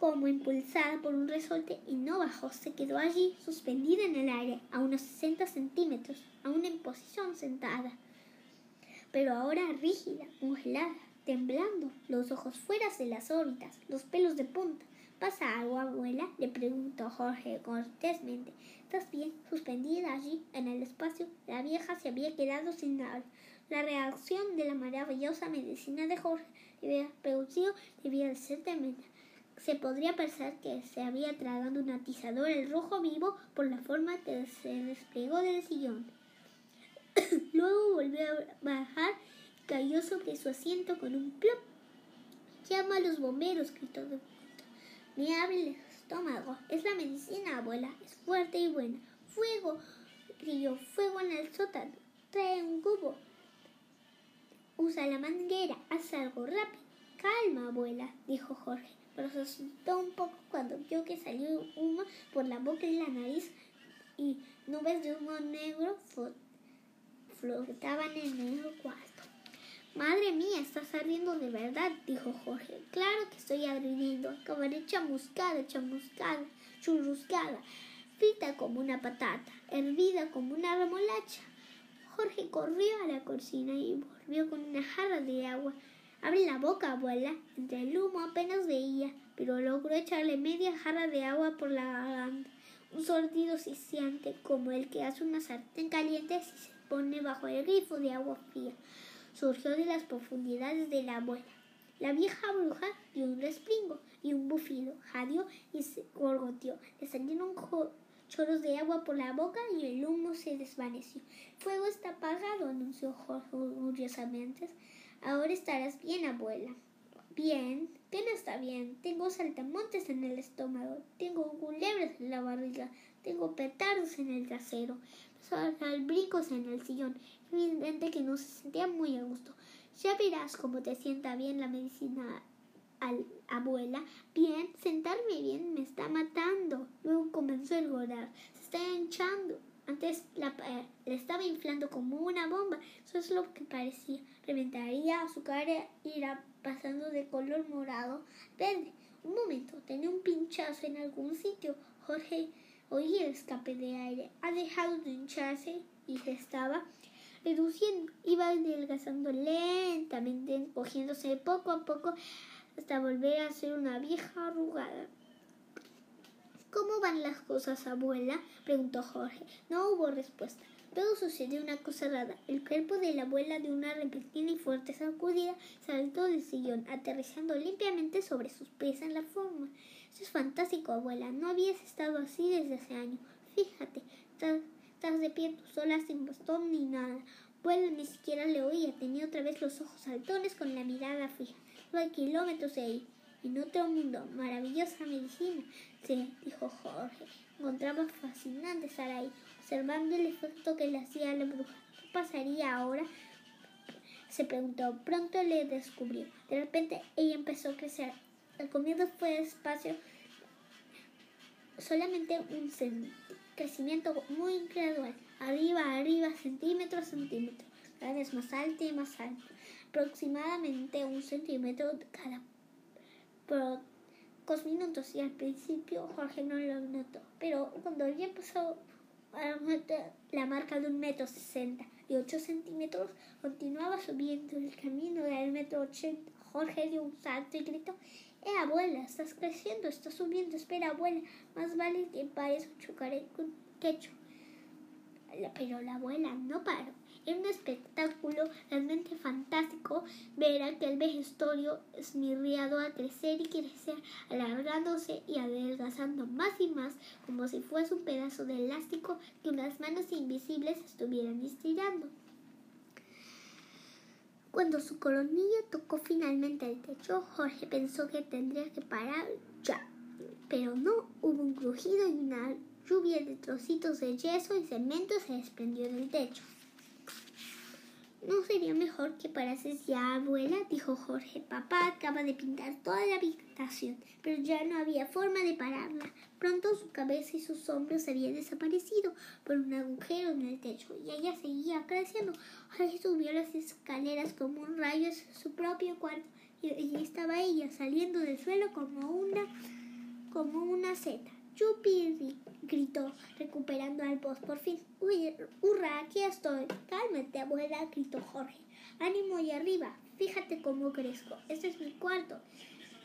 como impulsada por un resorte y no bajó, se quedó allí suspendida en el aire a unos 60 centímetros, aún en posición sentada, pero ahora rígida, congelada, temblando, los ojos fuera de las órbitas, los pelos de punta. ¿Pasa algo, abuela? le preguntó Jorge cortésmente. ¿Estás bien? Suspendida allí, en el espacio, la vieja se había quedado sin habla. La reacción de la maravillosa medicina de Jorge había producido debía de ser tremenda. Se podría pensar que se había tragado un atizador el rojo vivo por la forma que se desplegó del sillón. Luego volvió a bajar y cayó sobre su asiento con un plop. Llama a los bomberos, gritó me abre el estómago. Es la medicina, abuela. Es fuerte y buena. Fuego. Grillo, fuego en el sótano. Trae un cubo. Usa la manguera. Haz algo rápido. Calma, abuela, dijo Jorge. Pero se asustó un poco cuando vio que salió humo por la boca y la nariz y nubes de humo negro flotaban en el cuarto. Madre mía, estás ardiendo de verdad, dijo Jorge. Claro que estoy ardiendo. Acabaré chamuscada, chamuscada, churruscada, frita como una patata, hervida como una remolacha. Jorge corrió a la cocina y volvió con una jarra de agua. Abre la boca, abuela. Entre el humo apenas veía, pero logró echarle media jarra de agua por la garganta. Un sordido siseante como el que hace una sartén caliente si se pone bajo el grifo de agua fría surgió de las profundidades de la abuela. La vieja bruja dio un respingo y un bufido, jadeó y se gorgoteó. Le salieron chorros de agua por la boca y el humo se desvaneció. El fuego está apagado, anunció Jorge orgullosamente. Ahora estarás bien, abuela. Bien, ¿qué no está bien? Tengo saltamontes en el estómago, tengo culebras en la barriga, tengo petardos en el trasero, brincos en el sillón. Evidente que no se sentía muy a gusto. Ya verás cómo te sienta bien la medicina abuela. Bien, sentarme bien me está matando. Luego comenzó a engordar. Se está hinchando. Antes la, eh, le estaba inflando como una bomba. Eso es lo que parecía. Reventaría su cara irá pasando de color morado verde. Un momento, tenía un pinchazo en algún sitio. Jorge Oí el escape de aire. Ha dejado de hincharse y se estaba reduciendo. Iba adelgazando lentamente, encogiéndose poco a poco hasta volver a ser una vieja arrugada. ¿Cómo van las cosas, abuela? preguntó Jorge. No hubo respuesta. Luego sucedió una cosa rara. El cuerpo de la abuela de una repentina y fuerte sacudida saltó del sillón, aterrizando limpiamente sobre sus pies en la forma. Eso es fantástico, abuela. No habías estado así desde hace años. Fíjate, estás de pie tú sola sin bastón ni nada. Abuela ni siquiera le oía. Tenía otra vez los ojos saltones con la mirada fija. No hay kilómetros de ahí. En otro mundo, maravillosa medicina, se dijo Jorge. Encontraba fascinante estar ahí, observando el efecto que le hacía a la bruja. ¿Qué pasaría ahora? Se preguntó. Pronto le descubrió. De repente ella empezó a crecer El comienzo fue despacio, solamente un crecimiento muy gradual, arriba, arriba, centímetro a centímetro, cada vez más alto y más alto, aproximadamente un centímetro cada pocos minutos y al principio Jorge no lo notó, pero cuando ya pasó la marca de un metro sesenta y ocho centímetros, continuaba subiendo el camino del metro ochenta. Jorge dio un salto y gritó, ¡Eh, abuela! Estás creciendo, estás subiendo. Espera, abuela, más vale que pares o chocaré con techo. Pero la abuela no paró. Era un espectáculo realmente fantástico ver aquel vejestorio esmirriado a crecer y crecer, alargándose y adelgazando más y más, como si fuese un pedazo de elástico que unas manos invisibles estuvieran estirando. Cuando su coronilla tocó finalmente el techo, Jorge pensó que tendría que parar ya. Pero no, hubo un crujido y una lluvia de trocitos de yeso y cemento se desprendió del techo. ¿No sería mejor que parases ya, abuela? dijo Jorge. Papá acaba de pintar toda la habitación, pero ya no había forma de pararla. Pronto su cabeza y sus hombros habían desaparecido por un agujero en el techo y ella seguía creciendo. Jorge subió las escaleras como un rayo a su propio cuarto y allí estaba ella saliendo del suelo como una como una seta. ¡Yupi! gritó, recuperando al voz por fin. Uy, hurra, aquí estoy. Cálmate, abuela, gritó Jorge. Ánimo y arriba. Fíjate cómo crezco. Este es mi cuarto,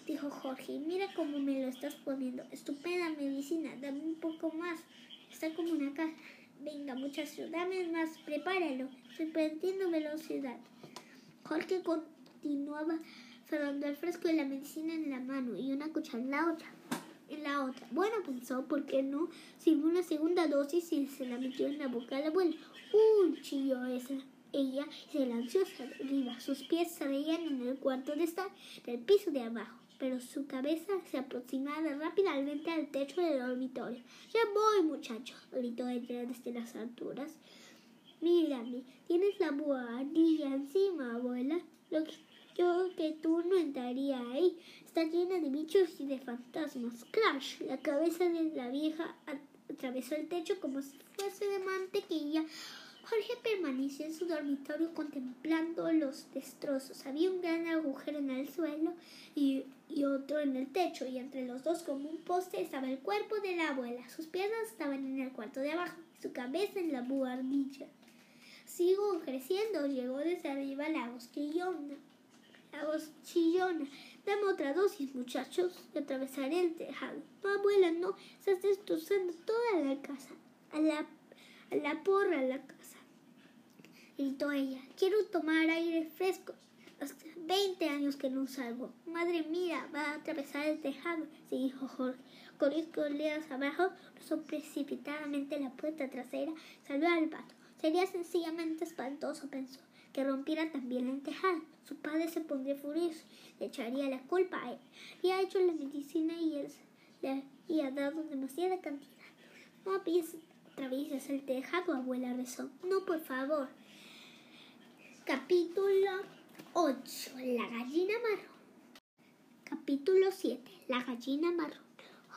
dijo Jorge. Mira cómo me lo estás poniendo. Estupenda medicina. Dame un poco más. Está como una caja. Venga, muchacho, dame más. Prepáralo. Estoy perdiendo velocidad. Jorge continuaba cerrando el fresco de la medicina en la mano y una cuchara en la otra en la otra. Bueno, pensó, ¿por qué no? Sirvió una segunda dosis y se la metió en la boca de la abuela. ¡Uy! chilló esa. Ella se lanzó hacia arriba. Sus pies se veían en el cuarto de estar del piso de abajo, pero su cabeza se aproximaba rápidamente al techo del dormitorio. Ya voy, muchacho, gritó ella desde las alturas. Mírame, tienes la buhardilla encima, abuela. Lo que yo que tú no entraría ahí. Está llena de bichos y de fantasmas. Crash, la cabeza de la vieja atravesó el techo como si fuese de mantequilla. Jorge permaneció en su dormitorio contemplando los destrozos. Había un gran agujero en el suelo y, y, otro en el techo, y entre los dos, como un poste, estaba el cuerpo de la abuela. Sus piernas estaban en el cuarto de abajo y su cabeza en la buhardilla. Sigo creciendo, llegó desde arriba la voz la voz chillona. Dame otra dosis, muchachos, y atravesaré el tejado. No, abuela, no, estás destrozando toda la casa. A la, a la porra la casa. Gritó ella. Quiero tomar aire fresco. Hace 20 años que no salgo. Madre mía, va a atravesar el tejado, se dijo Jorge. Corrió escaleras abajo, cruzó precipitadamente la puerta trasera, salió al pato. Sería sencillamente espantoso, pensó que rompiera también el tejado. Su padre se pondría furioso, le echaría la culpa a él. Y ha hecho la medicina y, él, le, ha dado demasiada cantidad. No atravieses el tejado, abuela rezó. No, por favor. Capítulo 8. La gallina marrón. Capítulo 7. La gallina marrón.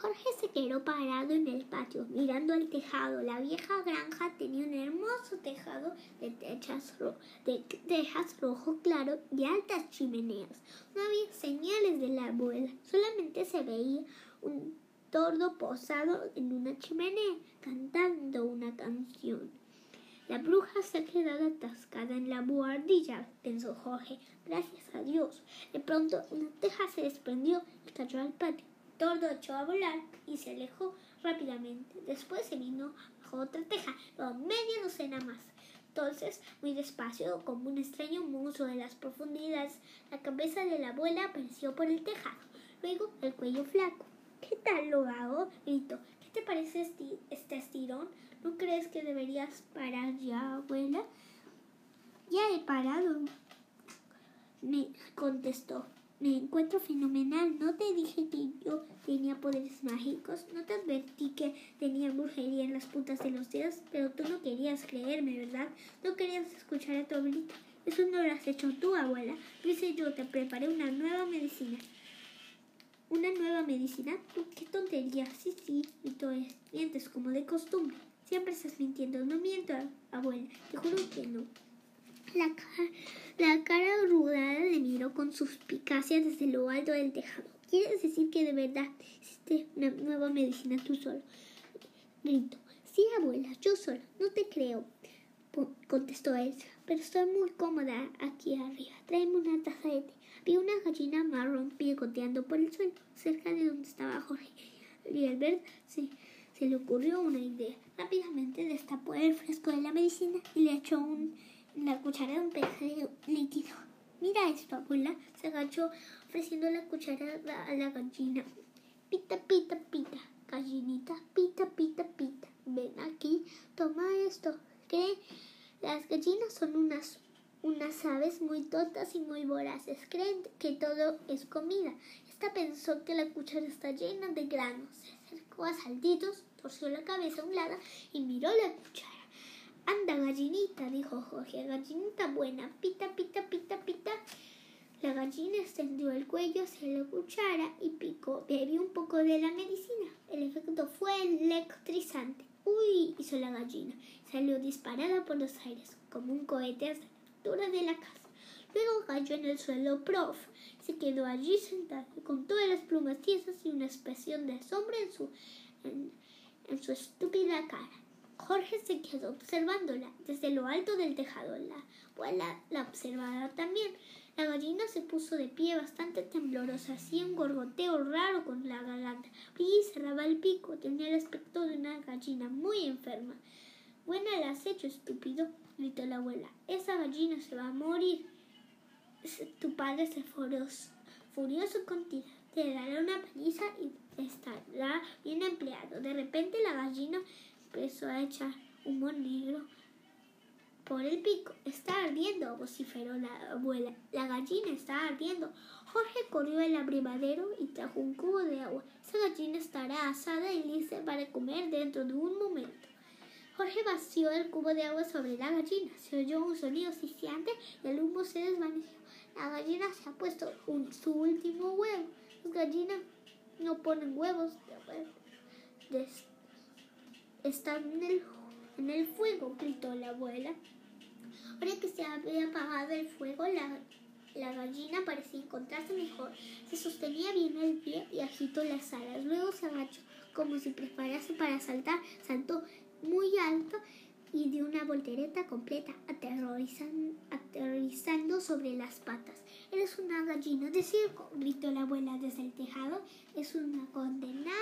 Jorge se quedó parado en el patio, mirando el tejado. La vieja granja tenía un hermoso tejado de tejas rojo claro y altas chimeneas. No había señales de la abuela, solamente se veía un tordo posado en una chimenea, cantando una canción. La bruja se ha quedado atascada en la buhardilla, pensó Jorge. Gracias a Dios. De pronto una teja se desprendió y cayó al patio tordo echó a volar y se alejó rápidamente. Después se vino bajo otra teja, luego media docena más. Entonces, muy despacio, como un extraño monstruo de las profundidades, la cabeza de la abuela apareció por el tejado. Luego, el cuello flaco. ¿Qué tal lo hago? gritó. ¿Qué te parece este estirón? ¿No crees que deberías parar ya, abuela? Ya he parado, me contestó. Me encuentro fenomenal. No te dije que yo tenía poderes mágicos. No te advertí que tenía brujería en las puntas de los dedos. Pero tú no querías creerme, ¿verdad? No querías escuchar a tu abuelita. Eso no lo has hecho tú, abuela. Lo hice yo. Te preparé una nueva medicina. ¿Una nueva medicina? ¡Qué tontería! Sí, sí, gritó él. Mientes como de costumbre. Siempre estás mintiendo. No miento, abuela. Te juro que no. La, la cara arrugada le miró con suspicacia desde lo alto del tejado. ¿Quieres decir que de verdad hiciste una nueva medicina tú solo? Gritó. Sí, abuela, yo solo. No te creo, contestó Elsa. Pero estoy muy cómoda aquí arriba. Tráeme una taza de té. Vi una gallina marrón picoteando por el suelo, cerca de donde estaba Jorge. Y al ver se, se le ocurrió una idea. Rápidamente destapó el fresco de la medicina y le echó un, la cuchara de un pedazo líquido. Mira esto, abuela. Se agachó ofreciendo la cuchara a la gallina. Pita, pita, pita. Gallinita, pita, pita, pita. Ven aquí, toma esto. Que las gallinas son unas unas aves muy tontas y muy voraces. Creen que todo es comida. Esta pensó que la cuchara está llena de granos. Se acercó a saltitos, torció la cabeza a un lado y miró la cuchara. Anda, gallinita, dijo Jorge, gallinita buena, pita, pita, pita, pita. La gallina extendió el cuello hacia la cuchara y picó. Bebió un poco de la medicina. El efecto fue electrizante. ¡Uy! hizo la gallina. Salió disparada por los aires como un cohete de la casa. Luego cayó en el suelo prof. Se quedó allí sentado con todas las plumas tiesas y una expresión de asombro en su, en, su estúpida cara. Jorge se quedó observándola desde lo alto del tejado. La abuela la observaba también. La gallina se puso de pie bastante temblorosa, hacía un gorgoteo raro con la garganta. y cerraba el pico, tenía el aspecto de una gallina muy enferma. Buena la has hecho, estúpido, gritó la abuela. Esa gallina se va a morir. Tu padre se furioso, furioso contigo. Te dará una paliza y estará bien empleado. De repente la gallina empezó a echar humo negro por el pico. Está ardiendo, vociferó la abuela. La gallina está ardiendo. Jorge corrió al abrevadero y trajo un cubo de agua. Esa gallina estará asada y lista para comer dentro de un momento. Jorge vació el cubo de agua sobre la gallina. Se oyó un sonido siciante y el humo se desvaneció. La gallina se ha puesto su último huevo. Las gallinas no ponen huevos. Están en el, en el fuego, gritó la abuela. Ahora que se había apagado el fuego, la, la gallina parecía encontrarse mejor. Se sostenía bien el pie y agitó las alas. Luego se agachó como si preparase para saltar. Saltó muy alto y de una voltereta completa, aterrorizando, sobre las patas. Eres una gallina de circo, gritó la abuela desde el tejado. Es una condenada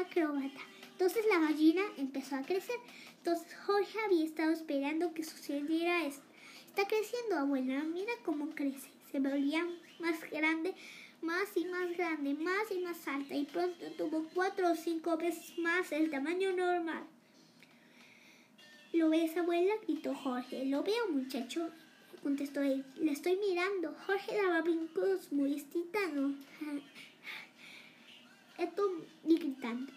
acróbata. Entonces la gallina empezó a crecer. Entonces Jorge había estado esperando que sucediera esto. Está creciendo, abuela. Mira cómo crece. Se volvía más grande, más y más grande, más y más alta. Y pronto tuvo cuatro o cinco veces más el tamaño normal. ¿Lo ves, abuela? gritó Jorge. Lo veo, muchacho, contestó él. Le estoy mirando. Jorge daba brincos muy excitado. y gritando.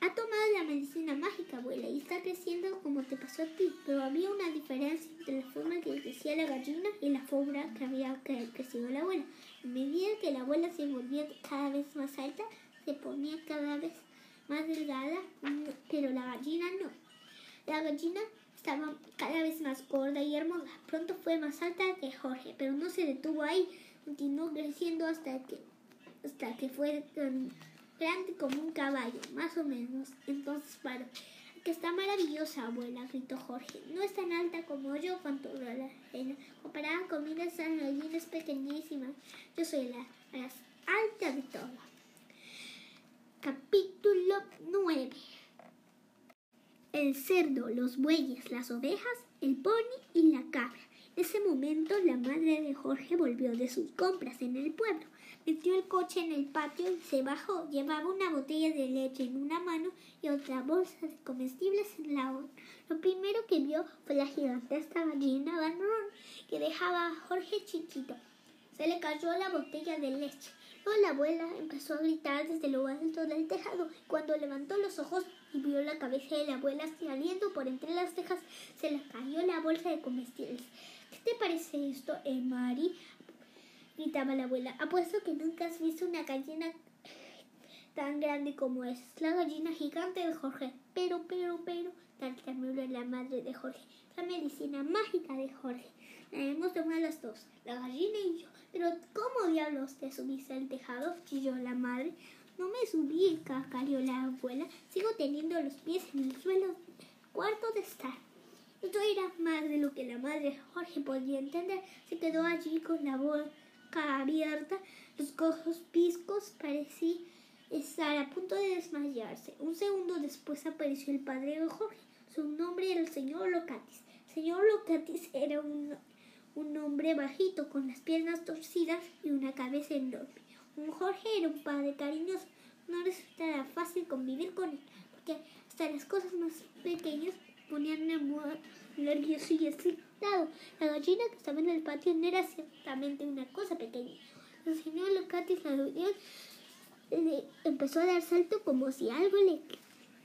Ha tomado la medicina mágica, abuela, y está creciendo como te pasó a ti. Pero había una diferencia entre la forma que crecía la gallina y la forma que había crecido la abuela. A medida que la abuela se volvía cada vez más alta, se ponía cada vez más delgada, pero la gallina no. La gallina estaba cada vez más gorda y hermosa. Pronto fue más alta que Jorge, pero no se detuvo ahí. Continuó creciendo hasta que, hasta que fue grande como un caballo, más o menos. Entonces paró. Que está maravillosa, abuela, gritó Jorge. No es tan alta como yo, cuanto la reina. Comparada con mi gallina es pequeñísima. Yo soy la más alta de todas. Capítulo 9 el cerdo, los bueyes, las ovejas, el pony y la cabra. En ese momento la madre de Jorge volvió de sus compras en el pueblo. Metió el coche en el patio y se bajó. Llevaba una botella de leche en una mano y otra bolsa de comestibles en la otra. Lo primero que vio fue la gigantesca gallina Van que dejaba a Jorge chiquito. Se le cayó la botella de leche. Luego la abuela empezó a gritar desde lo alto del tejado. Cuando levantó los ojos y vio la cabeza de la abuela saliendo por entre las cejas, se le cayó la bolsa de comestibles. ¿Qué te parece esto, eh, Mari? Gritaba la abuela. Apuesto que nunca has visto una gallina tan grande como es. La gallina gigante de Jorge. Pero, pero, pero, tartamudeó la madre de Jorge. La medicina mágica de Jorge. La hemos de las dos, la gallina y yo. Pero, ¿cómo diablos te subiste al tejado? chilló la madre. No me subí, cacareó la abuela. Sigo teniendo los pies en el suelo cuarto de estar. Esto era más de lo que la madre Jorge podía entender. Se quedó allí con la boca abierta, los ojos piscos, parecía estar a punto de desmayarse. Un segundo después apareció el padre de Jorge. Su nombre era el señor Locatis. El señor Locatis era un, un hombre bajito, con las piernas torcidas y una cabeza enorme. Un Jorge era un padre cariñoso. No resultaba fácil convivir con él, porque hasta las cosas más pequeñas ponían nervioso y La gallina que estaba en el patio no era ciertamente una cosa pequeña. El señor Locatis la le empezó a dar salto como si algo le,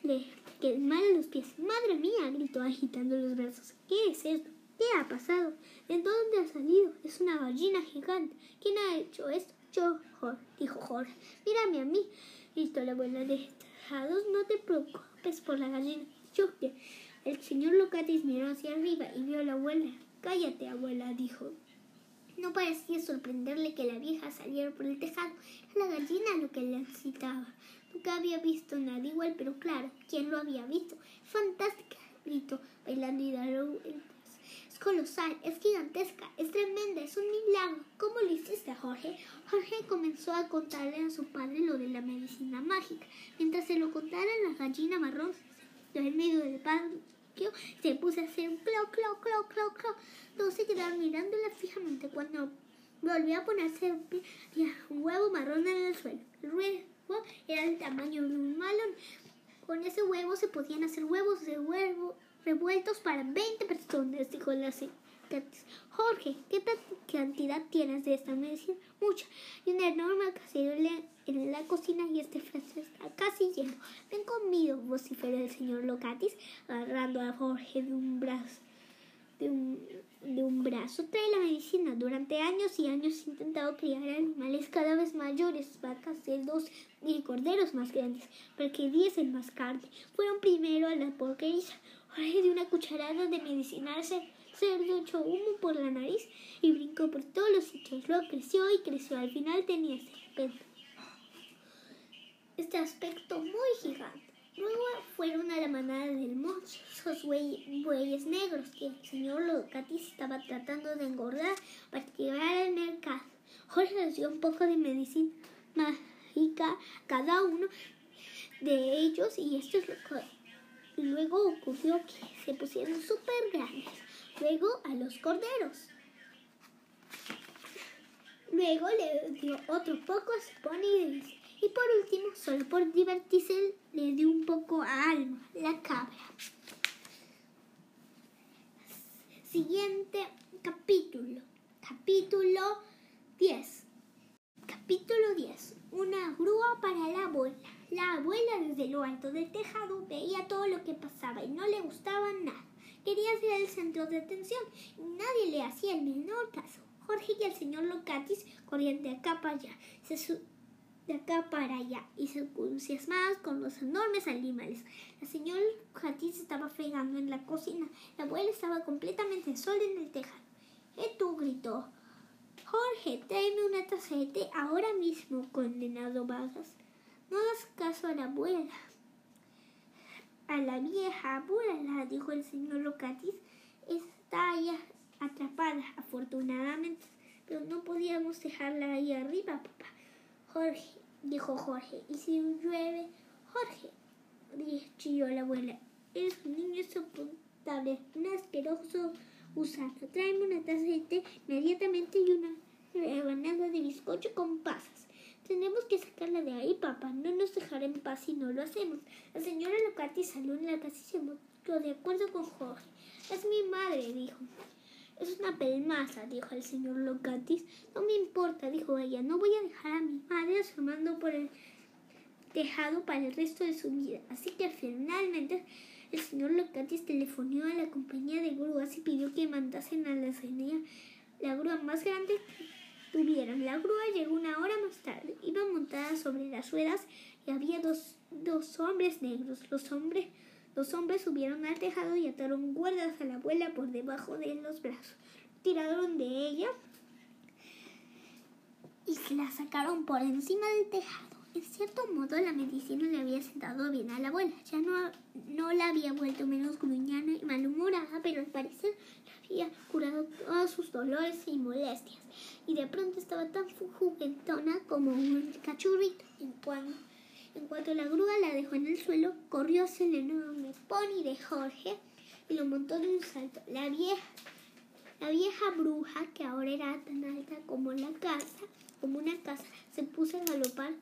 le quemara los pies. ¡Madre mía! gritó agitando los brazos. ¿Qué es esto? ¿Qué ha pasado? ¿De dónde ha salido? Es una gallina gigante. ¿Quién ha hecho esto? Yo, Jorge, dijo Jorge. Mírame a mí. Gritó la abuela de No te preocupes por la gallina. Yo, el señor Locatis miró hacia arriba y vio a la abuela. Cállate, abuela, dijo. No parecía sorprenderle que la vieja saliera por el tejado. Era la gallina lo que le excitaba. Nunca había visto nada igual, pero claro, ¿quién lo había visto? Fantástica, gritó, bailando y dando Es colosal, es gigantesca, es tremenda, es un milagro. ¿Cómo lo hiciste, Jorge? Jorge comenzó a contarle a su padre lo de la medicina mágica. Mientras se lo contara, la gallina marrón en medio del pan se puso a hacer un clo, clo, clo, clo, clo. Todos se quedaron mirándola fijamente cuando volvió a ponerse un huevo marrón en el suelo. El huevo era el tamaño de un malón. Con ese huevo se podían hacer huevos de huevo revueltos para 20 personas, dijo la señora. Jorge, ¿qué cantidad tienes de esta medicina? Mucha. Y una enorme cacerola en la cocina y este frasco está casi lleno. Ven conmigo, vociferó el señor Locatis, agarrando a Jorge de un brazo. De un, de un brazo. Trae la medicina. Durante años y años he intentado criar animales cada vez mayores, vacas, cerdos y corderos más grandes, para que diesen más carne. Fueron primero a la porquería. Jorge de una cucharada de medicina cerdo echó humo por la nariz y brincó por todos los sitios. Luego creció y creció. Al final tenía este aspecto muy gigante. Luego fueron a la manada del monte, esos bueyes negros que el señor Locatis estaba tratando de engordar para llevar al mercado. Jorge les dio un poco de medicina mágica a cada uno de ellos y esto es lo que luego ocurrió que se pusieron súper grandes luego a los corderos. Luego le dio otro poco a y por último, solo por divertirse, le dio un poco a Alma, la cabra. Siguiente capítulo. Capítulo 10. Capítulo 10. Una grúa para la abuela. La abuela desde lo alto del tejado veía todo lo que pasaba y no le gustaba nada. Quería ser el centro de atención y nadie le hacía el menor caso. Jorge y el señor Locatis corrían de acá para allá, de acá para allá y se entusiasmaban con los enormes animales. El señor Locatis estaba fregando en la cocina. La abuela estaba completamente sola en el tejado. ¿Eh tú? gritó. Jorge, tráeme una taza de té ahora mismo, condenado vagas. No das caso a la abuela a la vieja abuela, dijo el señor Locatis. Está ya atrapada, afortunadamente, pero no podíamos dejarla ahí arriba, papá. Jorge, dijo Jorge, ¿y si llueve? Jorge, chilló la abuela, es un niño insoportable, un asqueroso gusano. Tráeme una taza de té inmediatamente y una rebanada de bizcocho con pasas. Tenemos que sacarla de ahí, papá. No nos dejará en paz si no lo hacemos. La señora Locati salió en la casa y se mostró de acuerdo con Jorge. Es mi madre, dijo. Es una pelmaza, dijo el señor Locatis. No me importa, dijo ella. No voy a dejar a mi madre asomando por el tejado para el resto de su vida. Así que finalmente el señor Locatis telefonó a la compañía de grúas y pidió que mandasen a la señora la grúa más grande tuvieron. La grúa llegó una hora más tarde. Iba montada sobre las ruedas y había dos, dos hombres negros. Los hombres, los hombres subieron al tejado y ataron guardas a la abuela por debajo de los brazos. Tiraron de ella y se la sacaron por encima del tejado. En cierto modo, la medicina le había sentado bien a la abuela. Ya no, no la había vuelto menos gruñana y malhumorada, pero al parecer le había curado todos dolores y molestias. Y de pronto estaba tan juguetona como un cachorrito. En cuanto, en cuanto la grúa la dejó en el suelo, corrió hacia el enorme pony de Jorge y lo montó de un salto. La vieja, la vieja bruja, que ahora era tan alta como la casa, como una casa, se puso a galopar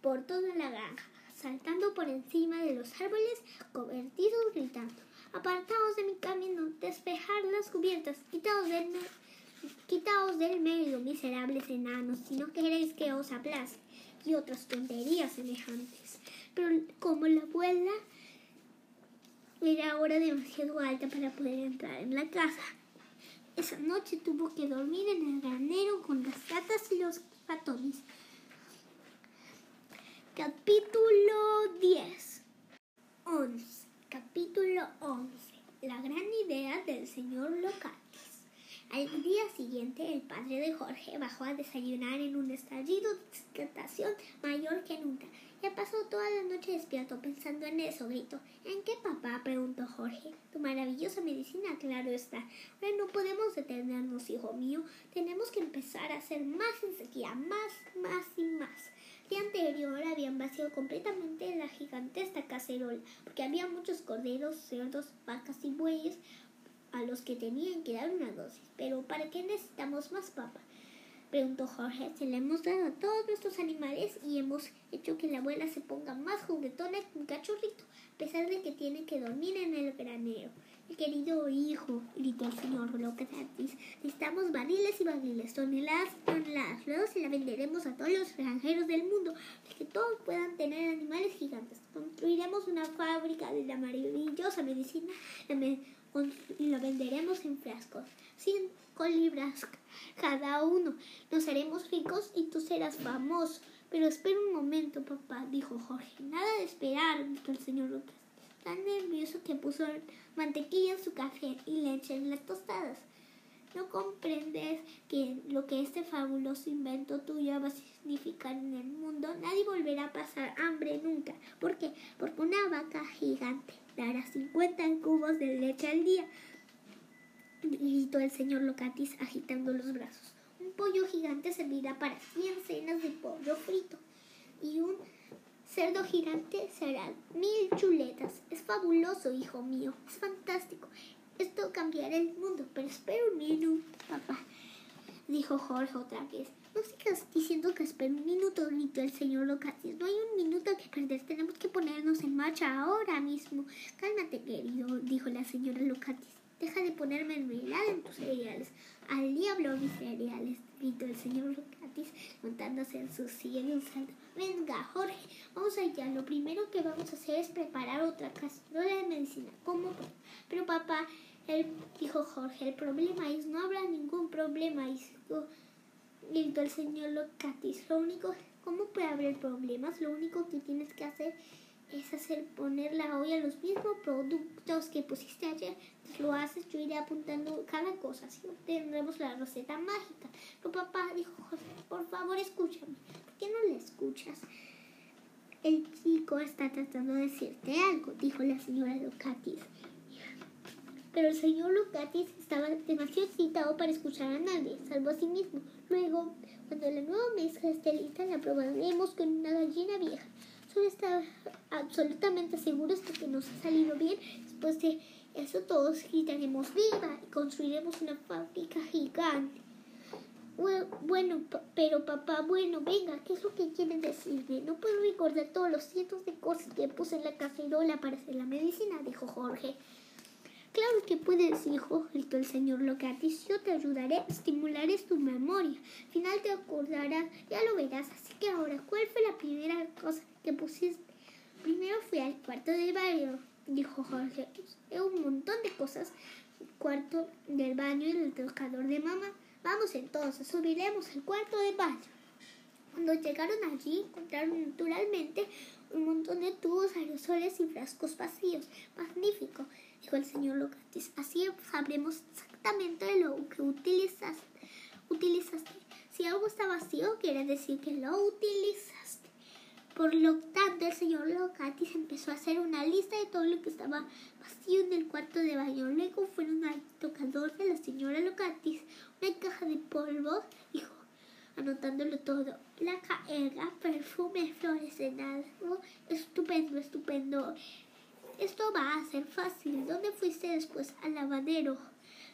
por toda la granja, saltando por encima de los árboles convertidos, gritando: Apartaos de mi camino, despejar las cubiertas, quitaos del, quitaos del medio, miserables enanos, si no queréis que os aplace, y otras tonterías semejantes. Pero como la abuela era ahora demasiado alta para poder entrar en la casa, esa noche tuvo que dormir en el granero con las gatas y los ratones. Capítulo 10 11 Capítulo 11 La gran idea del señor Locatis. Al día siguiente, el padre de Jorge bajó a desayunar en un estallido de excitación mayor que nunca. Ya pasó toda la noche despierto pensando en eso, gritó. ¿En qué, papá? preguntó Jorge. Tu maravillosa medicina, claro está. Ahora no podemos detenernos, hijo mío. Tenemos que empezar a hacer más en sequía, más, más y más. Anterior habían vaciado completamente la gigantesca cacerola, porque había muchos corderos, cerdos, vacas y bueyes a los que tenían que dar una dosis. Pero ¿para qué necesitamos más papa? Preguntó Jorge. Se le hemos dado a todos nuestros animales y hemos hecho que la abuela se ponga más juguetona que un cachorrito, a pesar de que tiene que dormir en el granero. Querido hijo, gritó el señor Locatis, necesitamos barriles y barriles, toneladas y toneladas. Luego se la venderemos a todos los extranjeros del mundo, para que todos puedan tener animales gigantes. Construiremos una fábrica de la maravillosa medicina y la venderemos en frascos. Cinco libras cada uno. Nos haremos ricos y tú serás famoso. Pero espera un momento, papá, dijo Jorge. Nada de esperar, dijo el señor Lucas. Tan nervioso que puso mantequilla en su café y leche en las tostadas. ¿No comprendes que lo que este fabuloso invento tuyo va a significar en el mundo? Nadie volverá a pasar hambre nunca. ¿Por qué? Porque una vaca gigante dará 50 cubos de leche al día gritó el señor Locatis agitando los brazos. Un pollo gigante servirá para cien cenas de pollo frito y un cerdo gigante será mil chuletas. Es fabuloso, hijo mío, es fantástico. Esto cambiará el mundo, pero espera un minuto, papá, dijo Jorge otra vez. No sigas diciendo que espera un minuto, gritó el señor Locatis. No hay un minuto que perder, tenemos que ponernos en marcha ahora mismo. Cálmate, querido, dijo la señora Locatis. Deja de ponerme mermelada en tus cereales. Al diablo mis cereales, gritó el señor Locatis, montándose en su silla de un salto. Venga, Jorge, vamos allá. Lo primero que vamos a hacer es preparar otra cacerola de medicina. ¿Cómo? Pero papá, él, dijo Jorge, el problema es, no habrá ningún problema, gritó el señor Locatis. Lo único, ¿cómo puede haber problemas? Lo único que tienes que hacer es hacer poner la olla los mismos productos que pusiste ayer. lo haces, yo iré apuntando cada cosa. Así tendremos la receta mágica. Pero papá dijo, José, por favor escúchame. ¿Por qué no le escuchas? El chico está tratando de decirte algo, dijo la señora Locatis. Pero el señor Locatis estaba demasiado excitado para escuchar a nadie, salvo a sí mismo. Luego, cuando la nueva mezcla esté lista, la probaremos con una gallina vieja. Solo está absolutamente seguros de que nos ha salido bien. Después de eso todos gritaremos viva y construiremos una fábrica gigante. Bueno, pero papá, bueno, venga, ¿qué es lo que quieren decirme? No puedo recordar todos los cientos de cosas que puse en la cacerola para hacer la medicina, dijo Jorge. Claro que puedes, hijo, gritó el señor Locatis. Yo te ayudaré, estimularé tu memoria. Al final te acordarás, ya lo verás. Así que ahora, ¿cuál fue la primera cosa que pusiste? Primero fui al cuarto del baño, dijo Jorge. Un montón de cosas. El cuarto del baño y el tocador de mamá. Vamos entonces, subiremos al cuarto del baño. Cuando llegaron allí, encontraron naturalmente un montón de tubos, aerosoles y frascos vacíos. Magnífico, dijo el señor Locatis. Así sabremos exactamente lo que utilizaste. Si algo está vacío, quiere decir que lo utilizaste. Por lo tanto, el señor Locatis empezó a hacer una lista de todo lo que estaba vacío en el cuarto de baño. Luego fueron al tocador de la señora Locatis, de polvos, dijo, anotándolo todo. La caerga, perfume, flores en algo. Estupendo, estupendo. Esto va a ser fácil. ¿Dónde fuiste después? Al lavadero.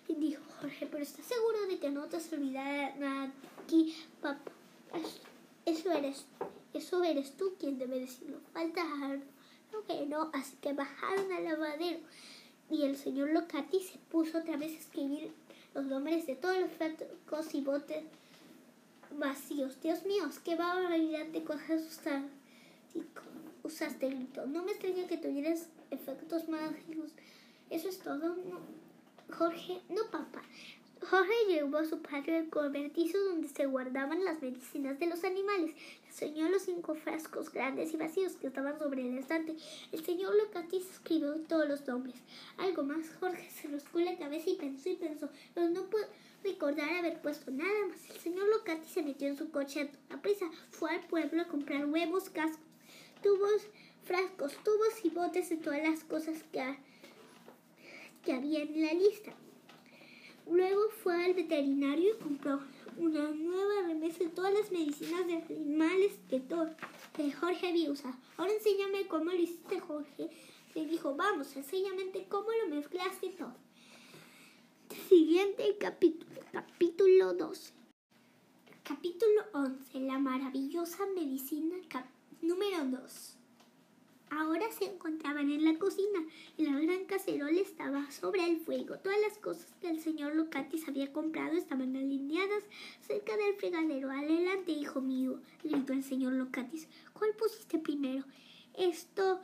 Y dijo Jorge, pero ¿estás seguro de que no te has olvidado aquí, papá? Eso eres, eso eres tú quien debe decirlo. Falta. No que no, así que bajaron al lavadero. Y el señor Locati se puso otra vez a escribir los nombres de todos los frascos y botes vacíos. Dios mío, qué barbaridad de cosas usaste, usaste grito. No me extraña que tuvieras efectos mágicos. Eso es todo. Jorge, no papá. Jorge llevó a su padre al cobertizo donde se guardaban las medicinas de los animales. Le los cinco frascos grandes y vacíos que estaban sobre el estante. El señor Locatis escribió todos los nombres. Algo más, Jorge se rascó la cabeza y pensó y pensó, pero no pudo recordar haber puesto nada más. El señor Locatis se metió en su coche a prisa. Fue al pueblo a comprar huevos, cascos, tubos, frascos, tubos y botes de todas las cosas que que había en la lista. Luego fue al veterinario y compró una nueva remesa de todas las medicinas de animales que, que Jorge había usado. Ahora enséñame cómo lo hiciste, Jorge. Le dijo, vamos, enséñame cómo lo mezclaste todo. Siguiente capítulo, capítulo 12. Capítulo 11, la maravillosa medicina número 2. Ahora se encontraban en la cocina y la gran cacerola estaba sobre el fuego. Todas las cosas que el señor Locatis había comprado estaban alineadas cerca del fregadero. Adelante, hijo mío, gritó el señor Locatis. ¿Cuál pusiste primero? Esto,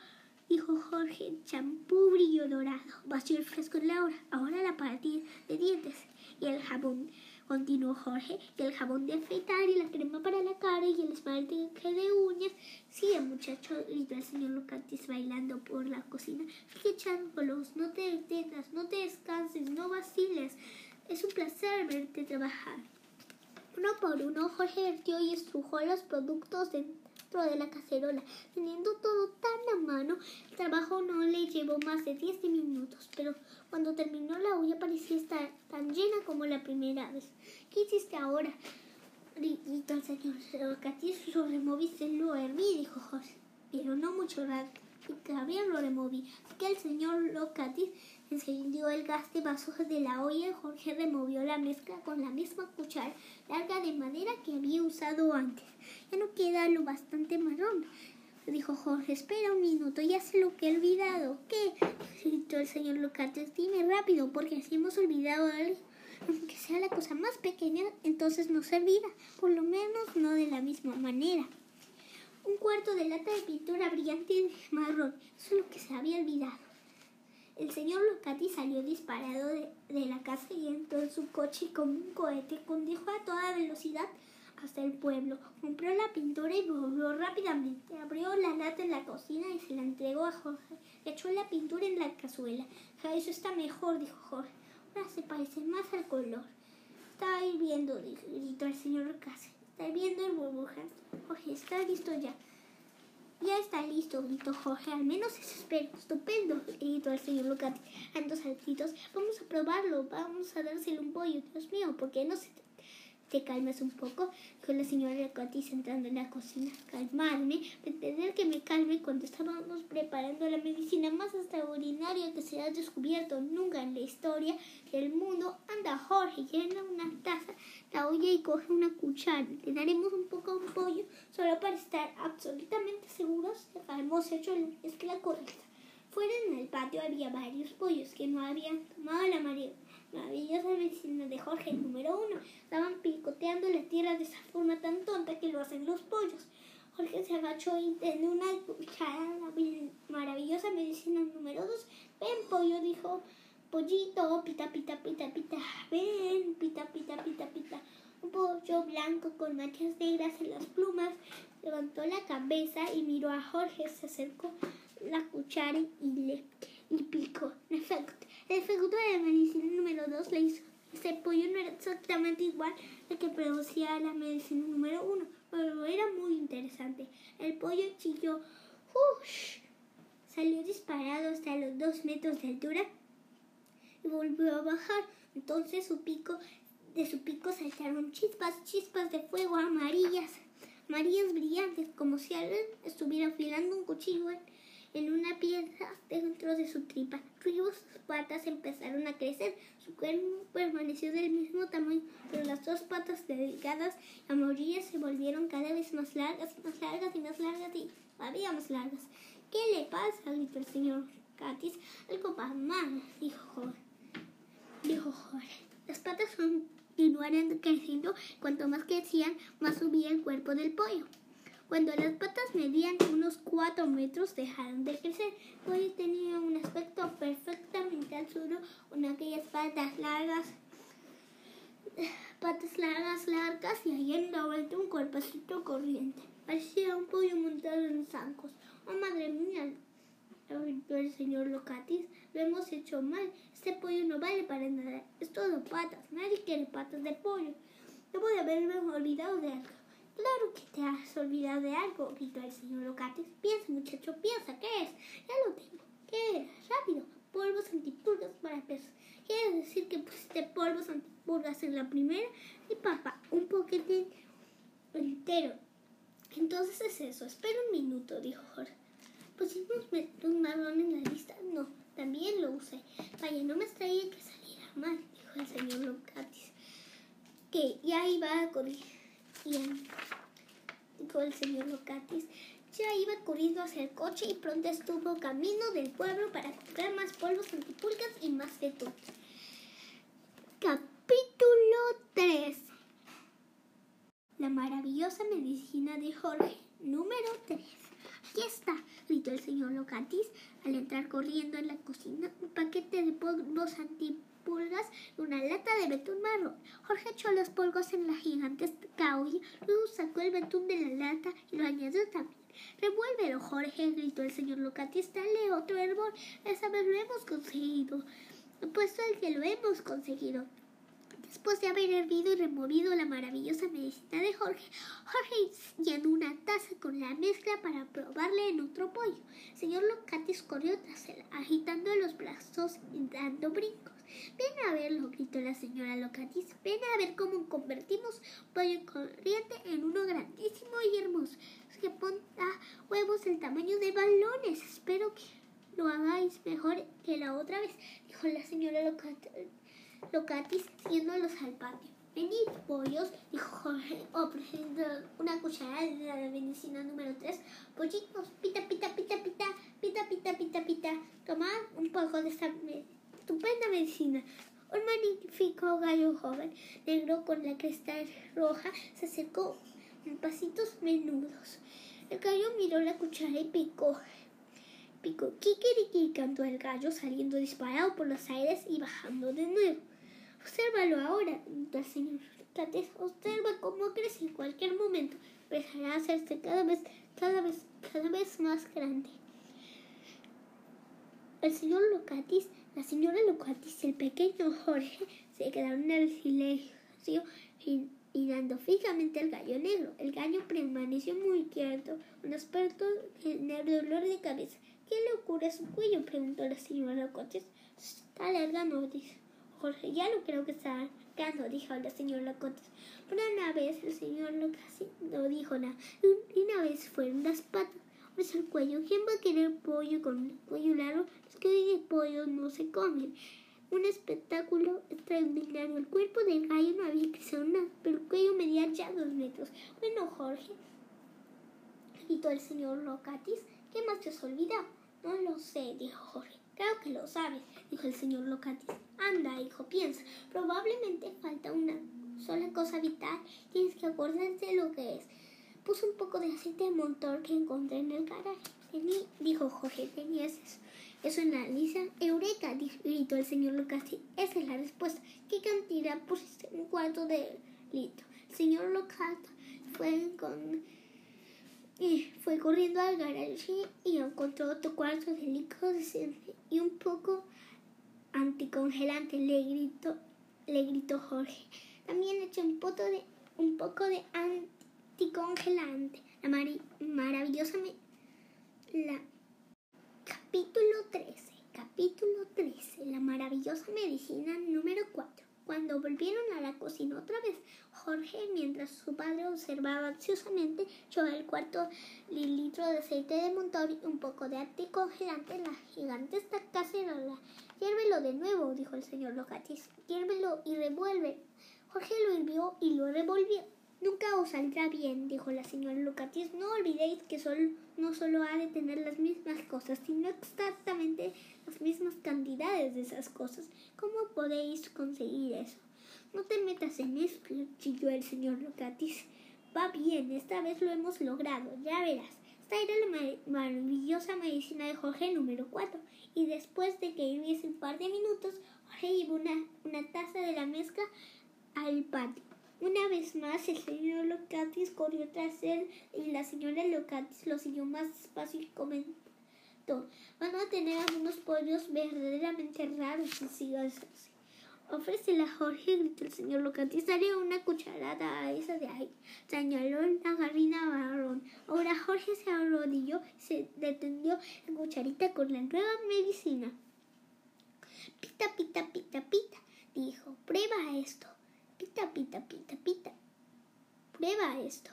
dijo Jorge, champú brillo dorado. Vació el fresco en la hora. Ahora la partida de dientes y el jabón continuó Jorge, y el jabón de afeitar y la crema para la cara y el esmalte de uñas. Sí, el muchacho gritó el señor Locatis bailando por la cocina. Sigue echándolos, no te detengas, no te descanses, no vaciles. Es un placer verte trabajar. Uno por uno, Jorge vertió y estrujó los productos dentro de la cacerola. Teniendo todo tan a mano, el trabajo no le llevó más de diez minutos, pero cuando terminó la olla parecía estar tan llena como la primera vez. ¿Qué hiciste ahora? Gritó el señor Locatis, lo removiste, lo herví, dijo José. Pero no mucho rato. Gabriel lo removí. Que el señor Locatis encendió el gas de vasos de la olla y Jorge removió la mezcla con la misma cuchara larga de madera que había usado antes. Ya no queda lo bastante marrón dijo Jorge. Espera un minuto, ya sé lo que he olvidado. ¿Qué? gritó el señor Locates. Dime rápido, porque si hemos olvidado algo, aunque sea la cosa más pequeña, entonces no servirá. Por lo menos no de la misma manera. Un cuarto de lata de pintura brillante y marrón. Eso es lo que se había olvidado. El señor Locati salió disparado de, de la casa y entró en su coche como un cohete. Condujo a toda velocidad hasta el pueblo. Compró la pintura y volvió rápidamente. Abrió la lata en la cocina y se la entregó a Jorge. Echó la pintura en la cazuela. eso está mejor, dijo Jorge. Ahora se parece más al color. Está hirviendo, gritó el señor Case. Está hirviendo en burbujas. Jorge, está listo ya. Ya está listo, gritó Jorge. Al menos es espero. Estupendo, gritó el señor Lucati. Ando saltitos. Vamos a probarlo. Vamos a dárselo un pollo. Dios mío, ¿por qué no se te calmas un poco, dijo la señora Cotis entrando en la cocina. Calmarme, pretender que me calme cuando estábamos preparando la medicina más extraordinaria que se ha descubierto nunca en la historia del mundo. Anda, Jorge, llena una taza, la olla y coge una cuchara. Le daremos un poco de pollo solo para estar absolutamente seguros de que hemos hecho la mezcla correcta. Fuera en el patio había varios pollos que no habían tomado la marea maravillosa medicina de Jorge número uno. Estaban picoteando la tierra de esa forma tan tonta que lo hacen los pollos. Jorge se agachó y tenía una cuchara la maravillosa medicina número dos. Ven, pollo, dijo. Pollito, pita, pita, pita, pita. Ven, pita, pita, pita, pita. Un pollo blanco con manchas negras en las plumas levantó la cabeza y miró a Jorge. Se acercó la cuchara y le, picó. En efecto, el efecto de la medicina número 2 le hizo. Ese pollo no era exactamente igual al que producía la medicina número 1, pero era muy interesante. El pollo chilló. Salió disparado hasta los dos metros de altura y volvió a bajar. Entonces su pico, de su pico saltaron chispas, chispas de fuego amarillas, amarillas brillantes, como si alguien estuviera afilando un cuchillo una piedra dentro de su tripa. Luego sus patas empezaron a crecer, su cuerpo permaneció del mismo tamaño, pero las dos patas delgadas y amarillas se volvieron cada vez más largas, más largas y más largas y todavía más largas. ¿Qué le pasa? gritó el señor Catis. Algo va mal, dijo. Dijo Jorge. Las patas continuaron creciendo. Cuanto más crecían, más subía el cuerpo del pollo. Cuando las patas medían unos cuatro metros, dejaron de crecer. Pollo tenía un aspecto perfectamente azul, con aquellas patas largas, patas largas, largas y la vuelta un cuerpecito corriente. Parecía un pollo montado en zancos. Oh, madre mía, el señor Locatis, lo hemos hecho mal. Este pollo no vale para nada. Es todo patas. Nadie quiere patas de pollo. Debo de haberme olvidado de algo. Claro que te has olvidado de algo, gritó el señor Locatis. Piensa, muchacho, piensa, ¿qué es? Ya lo tengo. ¿Qué es? Rápido. Polvos antipulgas para pesos. ¿Quiere decir que pusiste polvos antipulgas en la primera? Y papá, un poquete entero. Entonces es eso. Espera un minuto, dijo Jorge. ¿Pusimos un marrón en la lista? No, también lo usé. Vaya, no me extraña que saliera mal, dijo el señor Locatis. Que ya iba a correr. Dijo el señor Locatis. Ya iba corriendo hacia el coche y pronto estuvo camino del pueblo para comprar más polvos antipulgas y más todo. Capítulo 3 la maravillosa medicina de Jorge, número 3. Aquí está, gritó el señor Locatis al entrar corriendo en la cocina un paquete de polvos antipulgas y una lata de betún marrón. Jorge echó los polvos en la gigantesca olla, luego sacó el betún de la lata y lo añadió también. Revuélvelo, Jorge, gritó el señor Locatis. Dale otro hervor. Esa vez lo hemos conseguido. Puesto el que lo hemos conseguido. Después de haber hervido y removido la maravillosa medicina de Jorge, Jorge llenó una taza con la mezcla para probarle en otro pollo. El señor Locatis corrió tras él, agitando los brazos y dando brincos. Ven a verlo, gritó la señora Locatis. Ven a ver cómo convertimos pollo corriente en uno grandísimo y hermoso. que ponga huevos del tamaño de balones. Espero que lo hagáis mejor que la otra vez, dijo la señora Locatis Locatis siguiéndolos al patio. Venid, pollos, dijo Jorge, ofreciendo una cucharada de la medicina número 3. Pollitos, pita, pita, pita, pita, pita, pita, pita, pita. Tomad un poco de esta estupenda medicina. Un magnífico gallo joven, negro con la cresta roja, se acercó en pasitos menudos. El gallo miró la cuchara y picó. Picó, kikiriki, cantó el gallo, saliendo disparado por los aires y bajando de nuevo. Obsérvalo ahora, el señor Cates. Observa cómo crece en cualquier momento. Empezará a hacerse cada vez, cada vez, cada vez más grande. El señor Locatis, la señora Locatis y el pequeño Jorge se quedaron en el silencio mirando fijamente al gallo negro. El gallo permaneció muy quieto, un experto en el dolor de cabeza. ¿Qué le ocurre a su cuello? preguntó la señora Locatis. Está alargando, dice. Jorge, ya no creo que está arrancando, dijo la señora Locotes. Pero una vez el señor Locasi no dijo nada. Una vez fueron las patas, es el cuello. ¿Quién va a querer pollo con el cuello largo? Que de pollo no se comen. Un espectáculo extraordinario. El cuerpo del gallo no había crecido nada, pero el cuello medía ya dos metros. Bueno, Jorge, gritó el señor Locatis, ¿qué más te has olvidado? No lo sé, dijo Jorge. Creo que lo sabes, dijo el señor Locatis. Anda, hijo, piensa. Probablemente falta una sola cosa vital. Tienes que acordarte de lo que es. Puso un poco de aceite de motor que encontré en el garaje. dijo Jorge, ¿tenías eso? Eso lista. Eureka, gritó el señor Locatis. Esa es la respuesta. ¿Qué cantidad pusiste? Un cuarto de litro. El señor Lockhart fue con fue corriendo al garaje y encontró otro cuarto de licor y un poco anticongelante, le gritó, le gritó Jorge. También echó un, poco de, un poco de anticongelante. La maravillosa... la, capítulo 13. Capítulo 13. La maravillosa medicina número 4. Cuando volvieron a la cocina otra vez, Jorge, mientras su padre observaba ansiosamente, echó el cuarto litro de aceite de montón y un poco de anticongelante en la gigantesca cacerola. Hiérvelo de nuevo, dijo el señor Locatis. Hiérvelo y revuelve. Jorge lo hirvió y lo revolvió. Nunca os saldrá bien, dijo la señora Locatis. No olvidéis que sol, no solo ha de tener las mismas cosas, sino exactamente las mismas cantidades de esas cosas. ¿Cómo podéis conseguir eso? No te metas en esto, chilló el señor Locatis. Va bien, esta vez lo hemos logrado, ya verás. Esta era la maravillosa medicina de Jorge número 4. Y después de que hirviese un par de minutos, Jorge llevó una, una taza de la mezcla al patio. Una vez más, el señor Locatis corrió tras él y la señora Locatis lo siguió más despacio y comentó: Van a tener algunos pollos verdaderamente raros si sigas así. Ofrécela Jorge, gritó el señor Locatis. Daré una cucharada a esa de ahí. Señaló la garrina marrón. Ahora Jorge se arrodilló y se detendió la cucharita con la nueva medicina. Pita, pita, pita, pita, dijo. Prueba esto. Pita, pita, pita, pita. Prueba esto.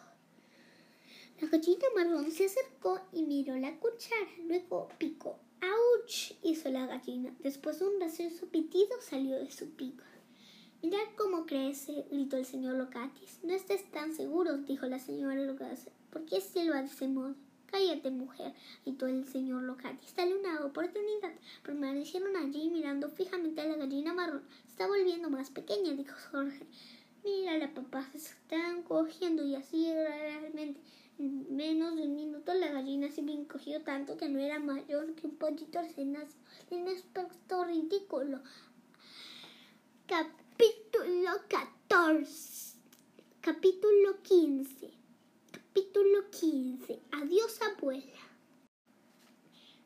La gallina marrón se acercó y miró la cuchara. Luego picó. ¡Auch! hizo la gallina. Después de un gracioso pitido salió de su pico. Mirad cómo crece, gritó el señor Locatis. No estés tan seguro, dijo la señora Locatis. ¿Por qué silba de ese modo? Cállate, mujer, gritó el señor Locatis. Dale una oportunidad. Permanecieron allí mirando fijamente a la gallina marrón. Está volviendo más pequeña, dijo Jorge. Mira, la papá se están cogiendo y así realmente. En menos de un minuto la gallina se había encogido tanto que no era mayor que un pollito nacido. Un aspecto ridículo. Capítulo 14. Capítulo 15. Capítulo 15. Adiós, abuela.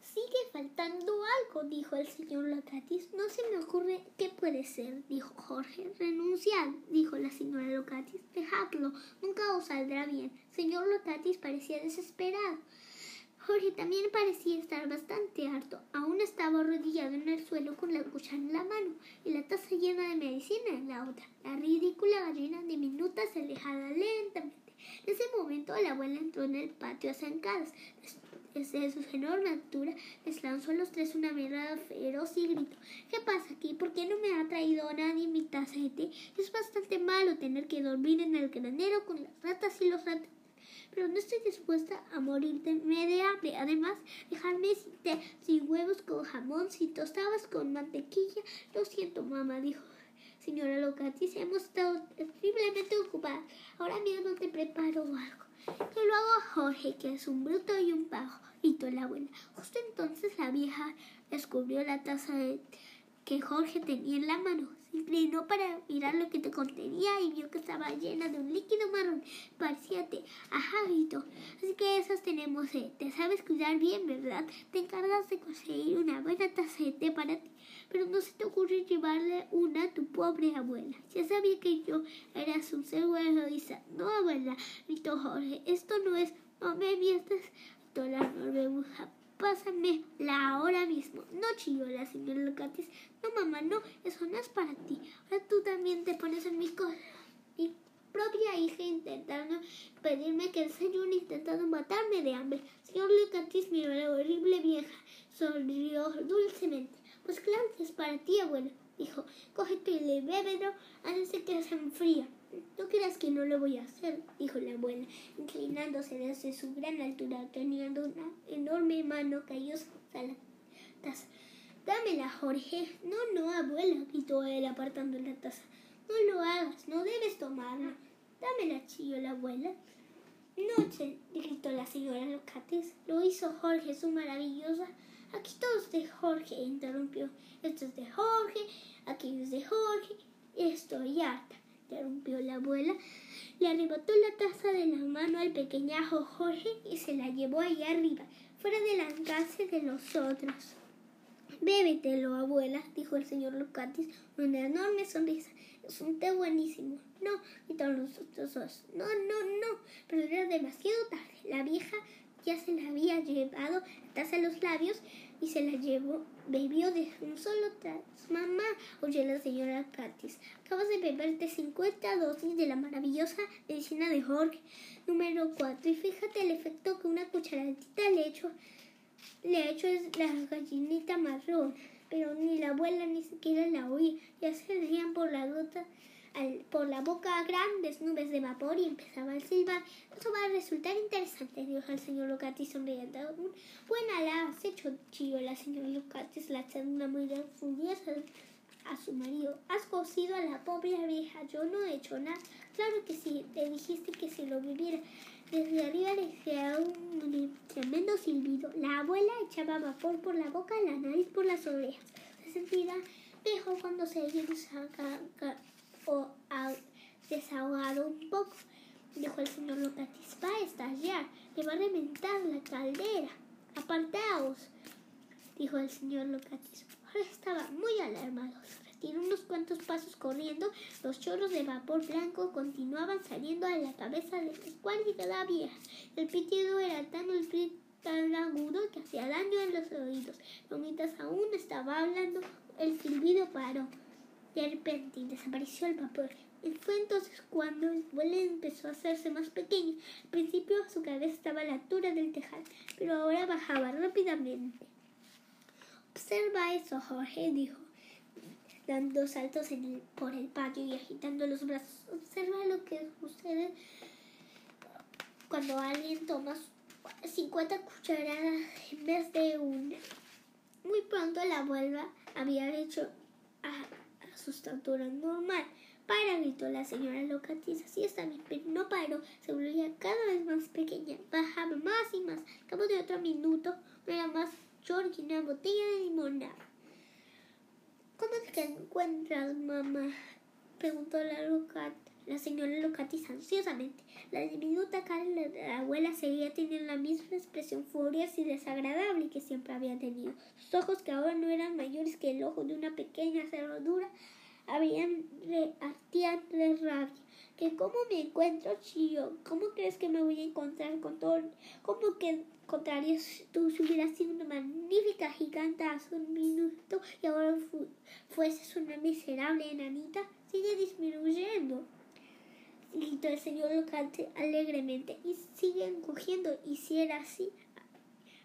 Sigue faltando algo, dijo el señor Locatis. No se me ocurre qué puede ser, dijo Jorge. Renunciad, dijo la señora Locatis. Dejadlo, nunca os saldrá bien. Señor Locatis parecía desesperado. Jorge también parecía estar bastante harto. Aún estaba arrodillado en el suelo con la cuchara en la mano y la taza llena de medicina en la otra. La ridícula gallina diminuta se alejaba lentamente. En ese momento la abuela entró en el patio a zancadas. Desde su enorme altura les lanzó a los tres una mirada feroz y gritó ¿Qué pasa aquí? ¿Por qué no me ha traído nadie mi taza de té? Es bastante malo tener que dormir en el granero con las ratas y los ratos pero no estoy dispuesta a morir de hambre. Además, dejarme sin sin huevos, con jamón, sin tostadas, con mantequilla. Lo siento, mamá, dijo Señora Locatis, hemos estado terriblemente ocupadas. Ahora mismo te preparo algo. Que lo hago Jorge, que es un bruto y un pajo, gritó la abuela. Justo entonces la vieja descubrió la taza que Jorge tenía en la mano. Inclinó para mirar lo que te contenía y vio que estaba llena de un líquido marrón. Parecía té. Ajá, gritó. Así que esas tenemos Te sabes cuidar bien, ¿verdad? Te encargas de conseguir una buena taza para ti pero no se te ocurre llevarle una a tu pobre abuela. Ya sabía que yo era su seguro egoísta. No, abuela, gritó Jorge, esto no es, no me mientas, toda la norbebuja. la ahora mismo. No chilló la señora Locatis. No, mamá, no, eso no es para ti. Ahora tú también te pones en mi cosa. Mi propia hija intentando pedirme que señor intentando matarme de hambre. Señor Locatis miró a la horrible vieja. Sonrió dulcemente. Pues claro que es para ti, abuelo, dijo. Cógete y bébelo antes de que se enfría. No creas que no lo voy a hacer, dijo la abuela, inclinándose desde su gran altura, teniendo una enorme mano callosa a la taza. Dámela, Jorge. No, no, abuela, gritó él apartando la taza. No lo hagas, no debes tomarla. Dámela, chilló la abuela. Noche, gritó la señora Locates. Lo hizo Jorge, su maravillosa Aquí todo es de Jorge, interrumpió. Esto es de Jorge, aquello es de Jorge. Estoy harta. Interrumpió la abuela. Le arrebató la taza de la mano al pequeñajo Jorge y se la llevó allá arriba, fuera del alcance de los otros. Bébetelo, abuela, dijo el señor Locatis con una enorme sonrisa. Es un té buenísimo. No, gritaron los otros dos. No, no, no. Pero era demasiado tarde. La vieja ya se la había llevado la taza a los labios y se la llevó, bebió de un solo trago. Mamá, oye la señora Katis, acabas de beberte 50 dosis de la maravillosa medicina de Jorge número 4 y fíjate el efecto que una cucharadita le hecho, le ha hecho la gallinita marrón. Pero ni la abuela ni siquiera la oía, ya se rían por la gota por la boca grandes nubes de vapor y empezaba a silbar. Eso va a resultar interesante, dijo el señor Lucati sonriendo. Buena la has hecho, chillo la señora Lucati, la una muy furiosa a su marido. Has cosido a la pobre vieja. Yo no he hecho nada. Claro que sí, te dijiste que si lo viviera. Desde arriba le hacía un tremendo silbido. La abuela echaba vapor por la boca, la nariz por las orejas. Se sentía mejor cuando se o desahogado un poco, dijo el señor Locatis. Va a estallar, le va a reventar la caldera. Apartaos, dijo el señor Locatis. Ahora estaba muy alarmado. Se unos cuantos pasos corriendo. Los chorros de vapor blanco continuaban saliendo a la cabeza de la vieja. El pitido era tan, agudo que hacía daño en los oídos. Pero mientras aún estaba hablando, el silbido paró. De repente desapareció el vapor. Y fue entonces cuando el vuelo empezó a hacerse más pequeño. Al principio su cabeza estaba a la altura del tejado, pero ahora bajaba rápidamente. Observa eso, Jorge, dijo, dando saltos por el patio y agitando los brazos. Observa lo que sucede cuando alguien toma 50 cucharadas en vez de una. Muy pronto la abuela había hecho su estatura normal. Para, gritó la señora Locatis. Así está bien, pero no paró. Se volvía cada vez más pequeña. Bajaba más y más. Al cabo de otro minuto, no era más George una botella de limonada. ¿Cómo te encuentras, mamá? preguntó la Locat, la señora Locatis ansiosamente. La diminuta cara de la abuela seguía teniendo la misma expresión furiosa y desagradable que siempre había tenido. Sus ojos, que ahora no eran mayores que el ojo de una pequeña cerradura, habían de rabia. ¿Que cómo me encuentro, Chio? ¿Cómo crees que me voy a encontrar con todo? ¿Cómo que encontrarías tú si hubieras sido una magnífica giganta hace un minuto y ahora fueses una miserable enanita? Sigue disminuyendo gritó el señor Locante alegremente, y sigue encogiendo, y si era así,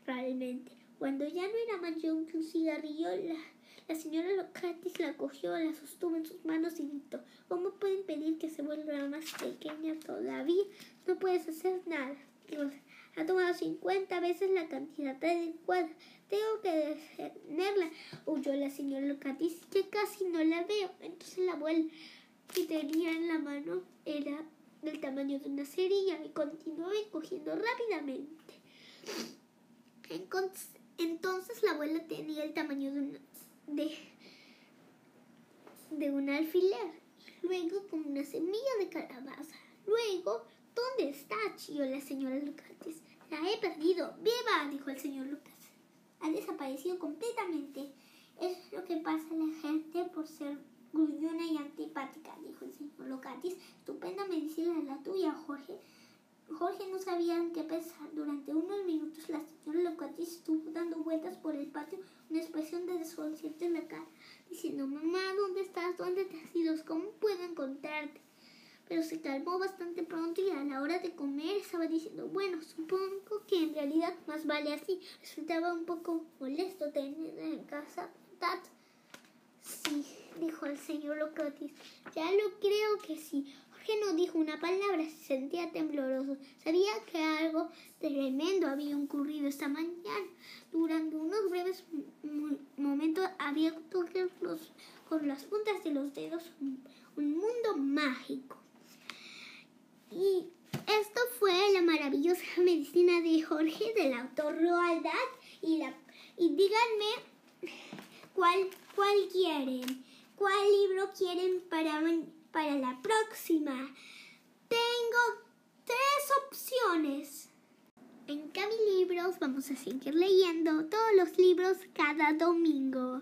realmente. Cuando ya no era más que un cigarrillo, la, la señora Locatis la cogió, la sostuvo en sus manos y gritó, ¿cómo pueden pedir que se vuelva más pequeña todavía? No puedes hacer nada. ha tomado 50 veces la cantidad adecuada. Tengo que detenerla. Huyó la señora Locatis, que casi no la veo. Entonces la abuela que tenía en la mano era del tamaño de una cerilla y continuó encogiendo rápidamente. Entonces la abuela tenía el tamaño de, una, de, un alfiler, luego como una semilla de calabaza. Luego, ¿dónde está? chilló la señora Lucas. La he perdido. ¡Viva! dijo el señor Lucas. Ha desaparecido completamente. Es lo que pasa a la gente por ser gruñona y antipática, dijo el señor Locatis. Estupenda medicina la tuya, Jorge. Jorge no sabía en qué pensar. Durante unos minutos la señora Locatis estuvo dando vueltas por el patio, una expresión de desconcierto en la cara, diciendo, mamá, ¿dónde estás? ¿Dónde te has ido? ¿Cómo puedo encontrarte? Pero se calmó bastante pronto y a la hora de comer estaba diciendo, bueno, supongo que en realidad más vale así. Resultaba un poco molesto tener en casa Sí, dijo el señor Locatis. Ya lo creo que sí. Jorge no dijo una palabra, se sentía tembloroso. Sabía que algo tremendo había ocurrido esta mañana. Durante unos breves momentos había tocado con las puntas de los dedos un, mundo mágico. Y esto fue la maravillosa medicina de Jorge del autor Roald Dahl y la y díganme cuál ¿Cuál quieren? ¿Cuál libro quieren para, para la próxima. Tengo tres opciones. En Cami Libros vamos a seguir leyendo todos los libros cada domingo.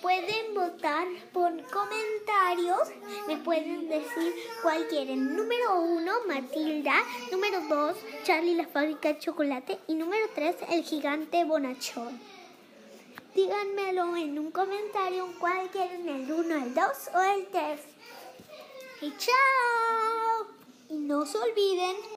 Pueden votar por comentarios. Me pueden decir cuál quieren. Número uno, Matilda. Número dos, Charlie la fábrica de chocolate. Y número tres, el gigante bonachón. Díganmelo en un comentario cuál quieren, el uno, el dos o el tres. Y chao. Y no se olviden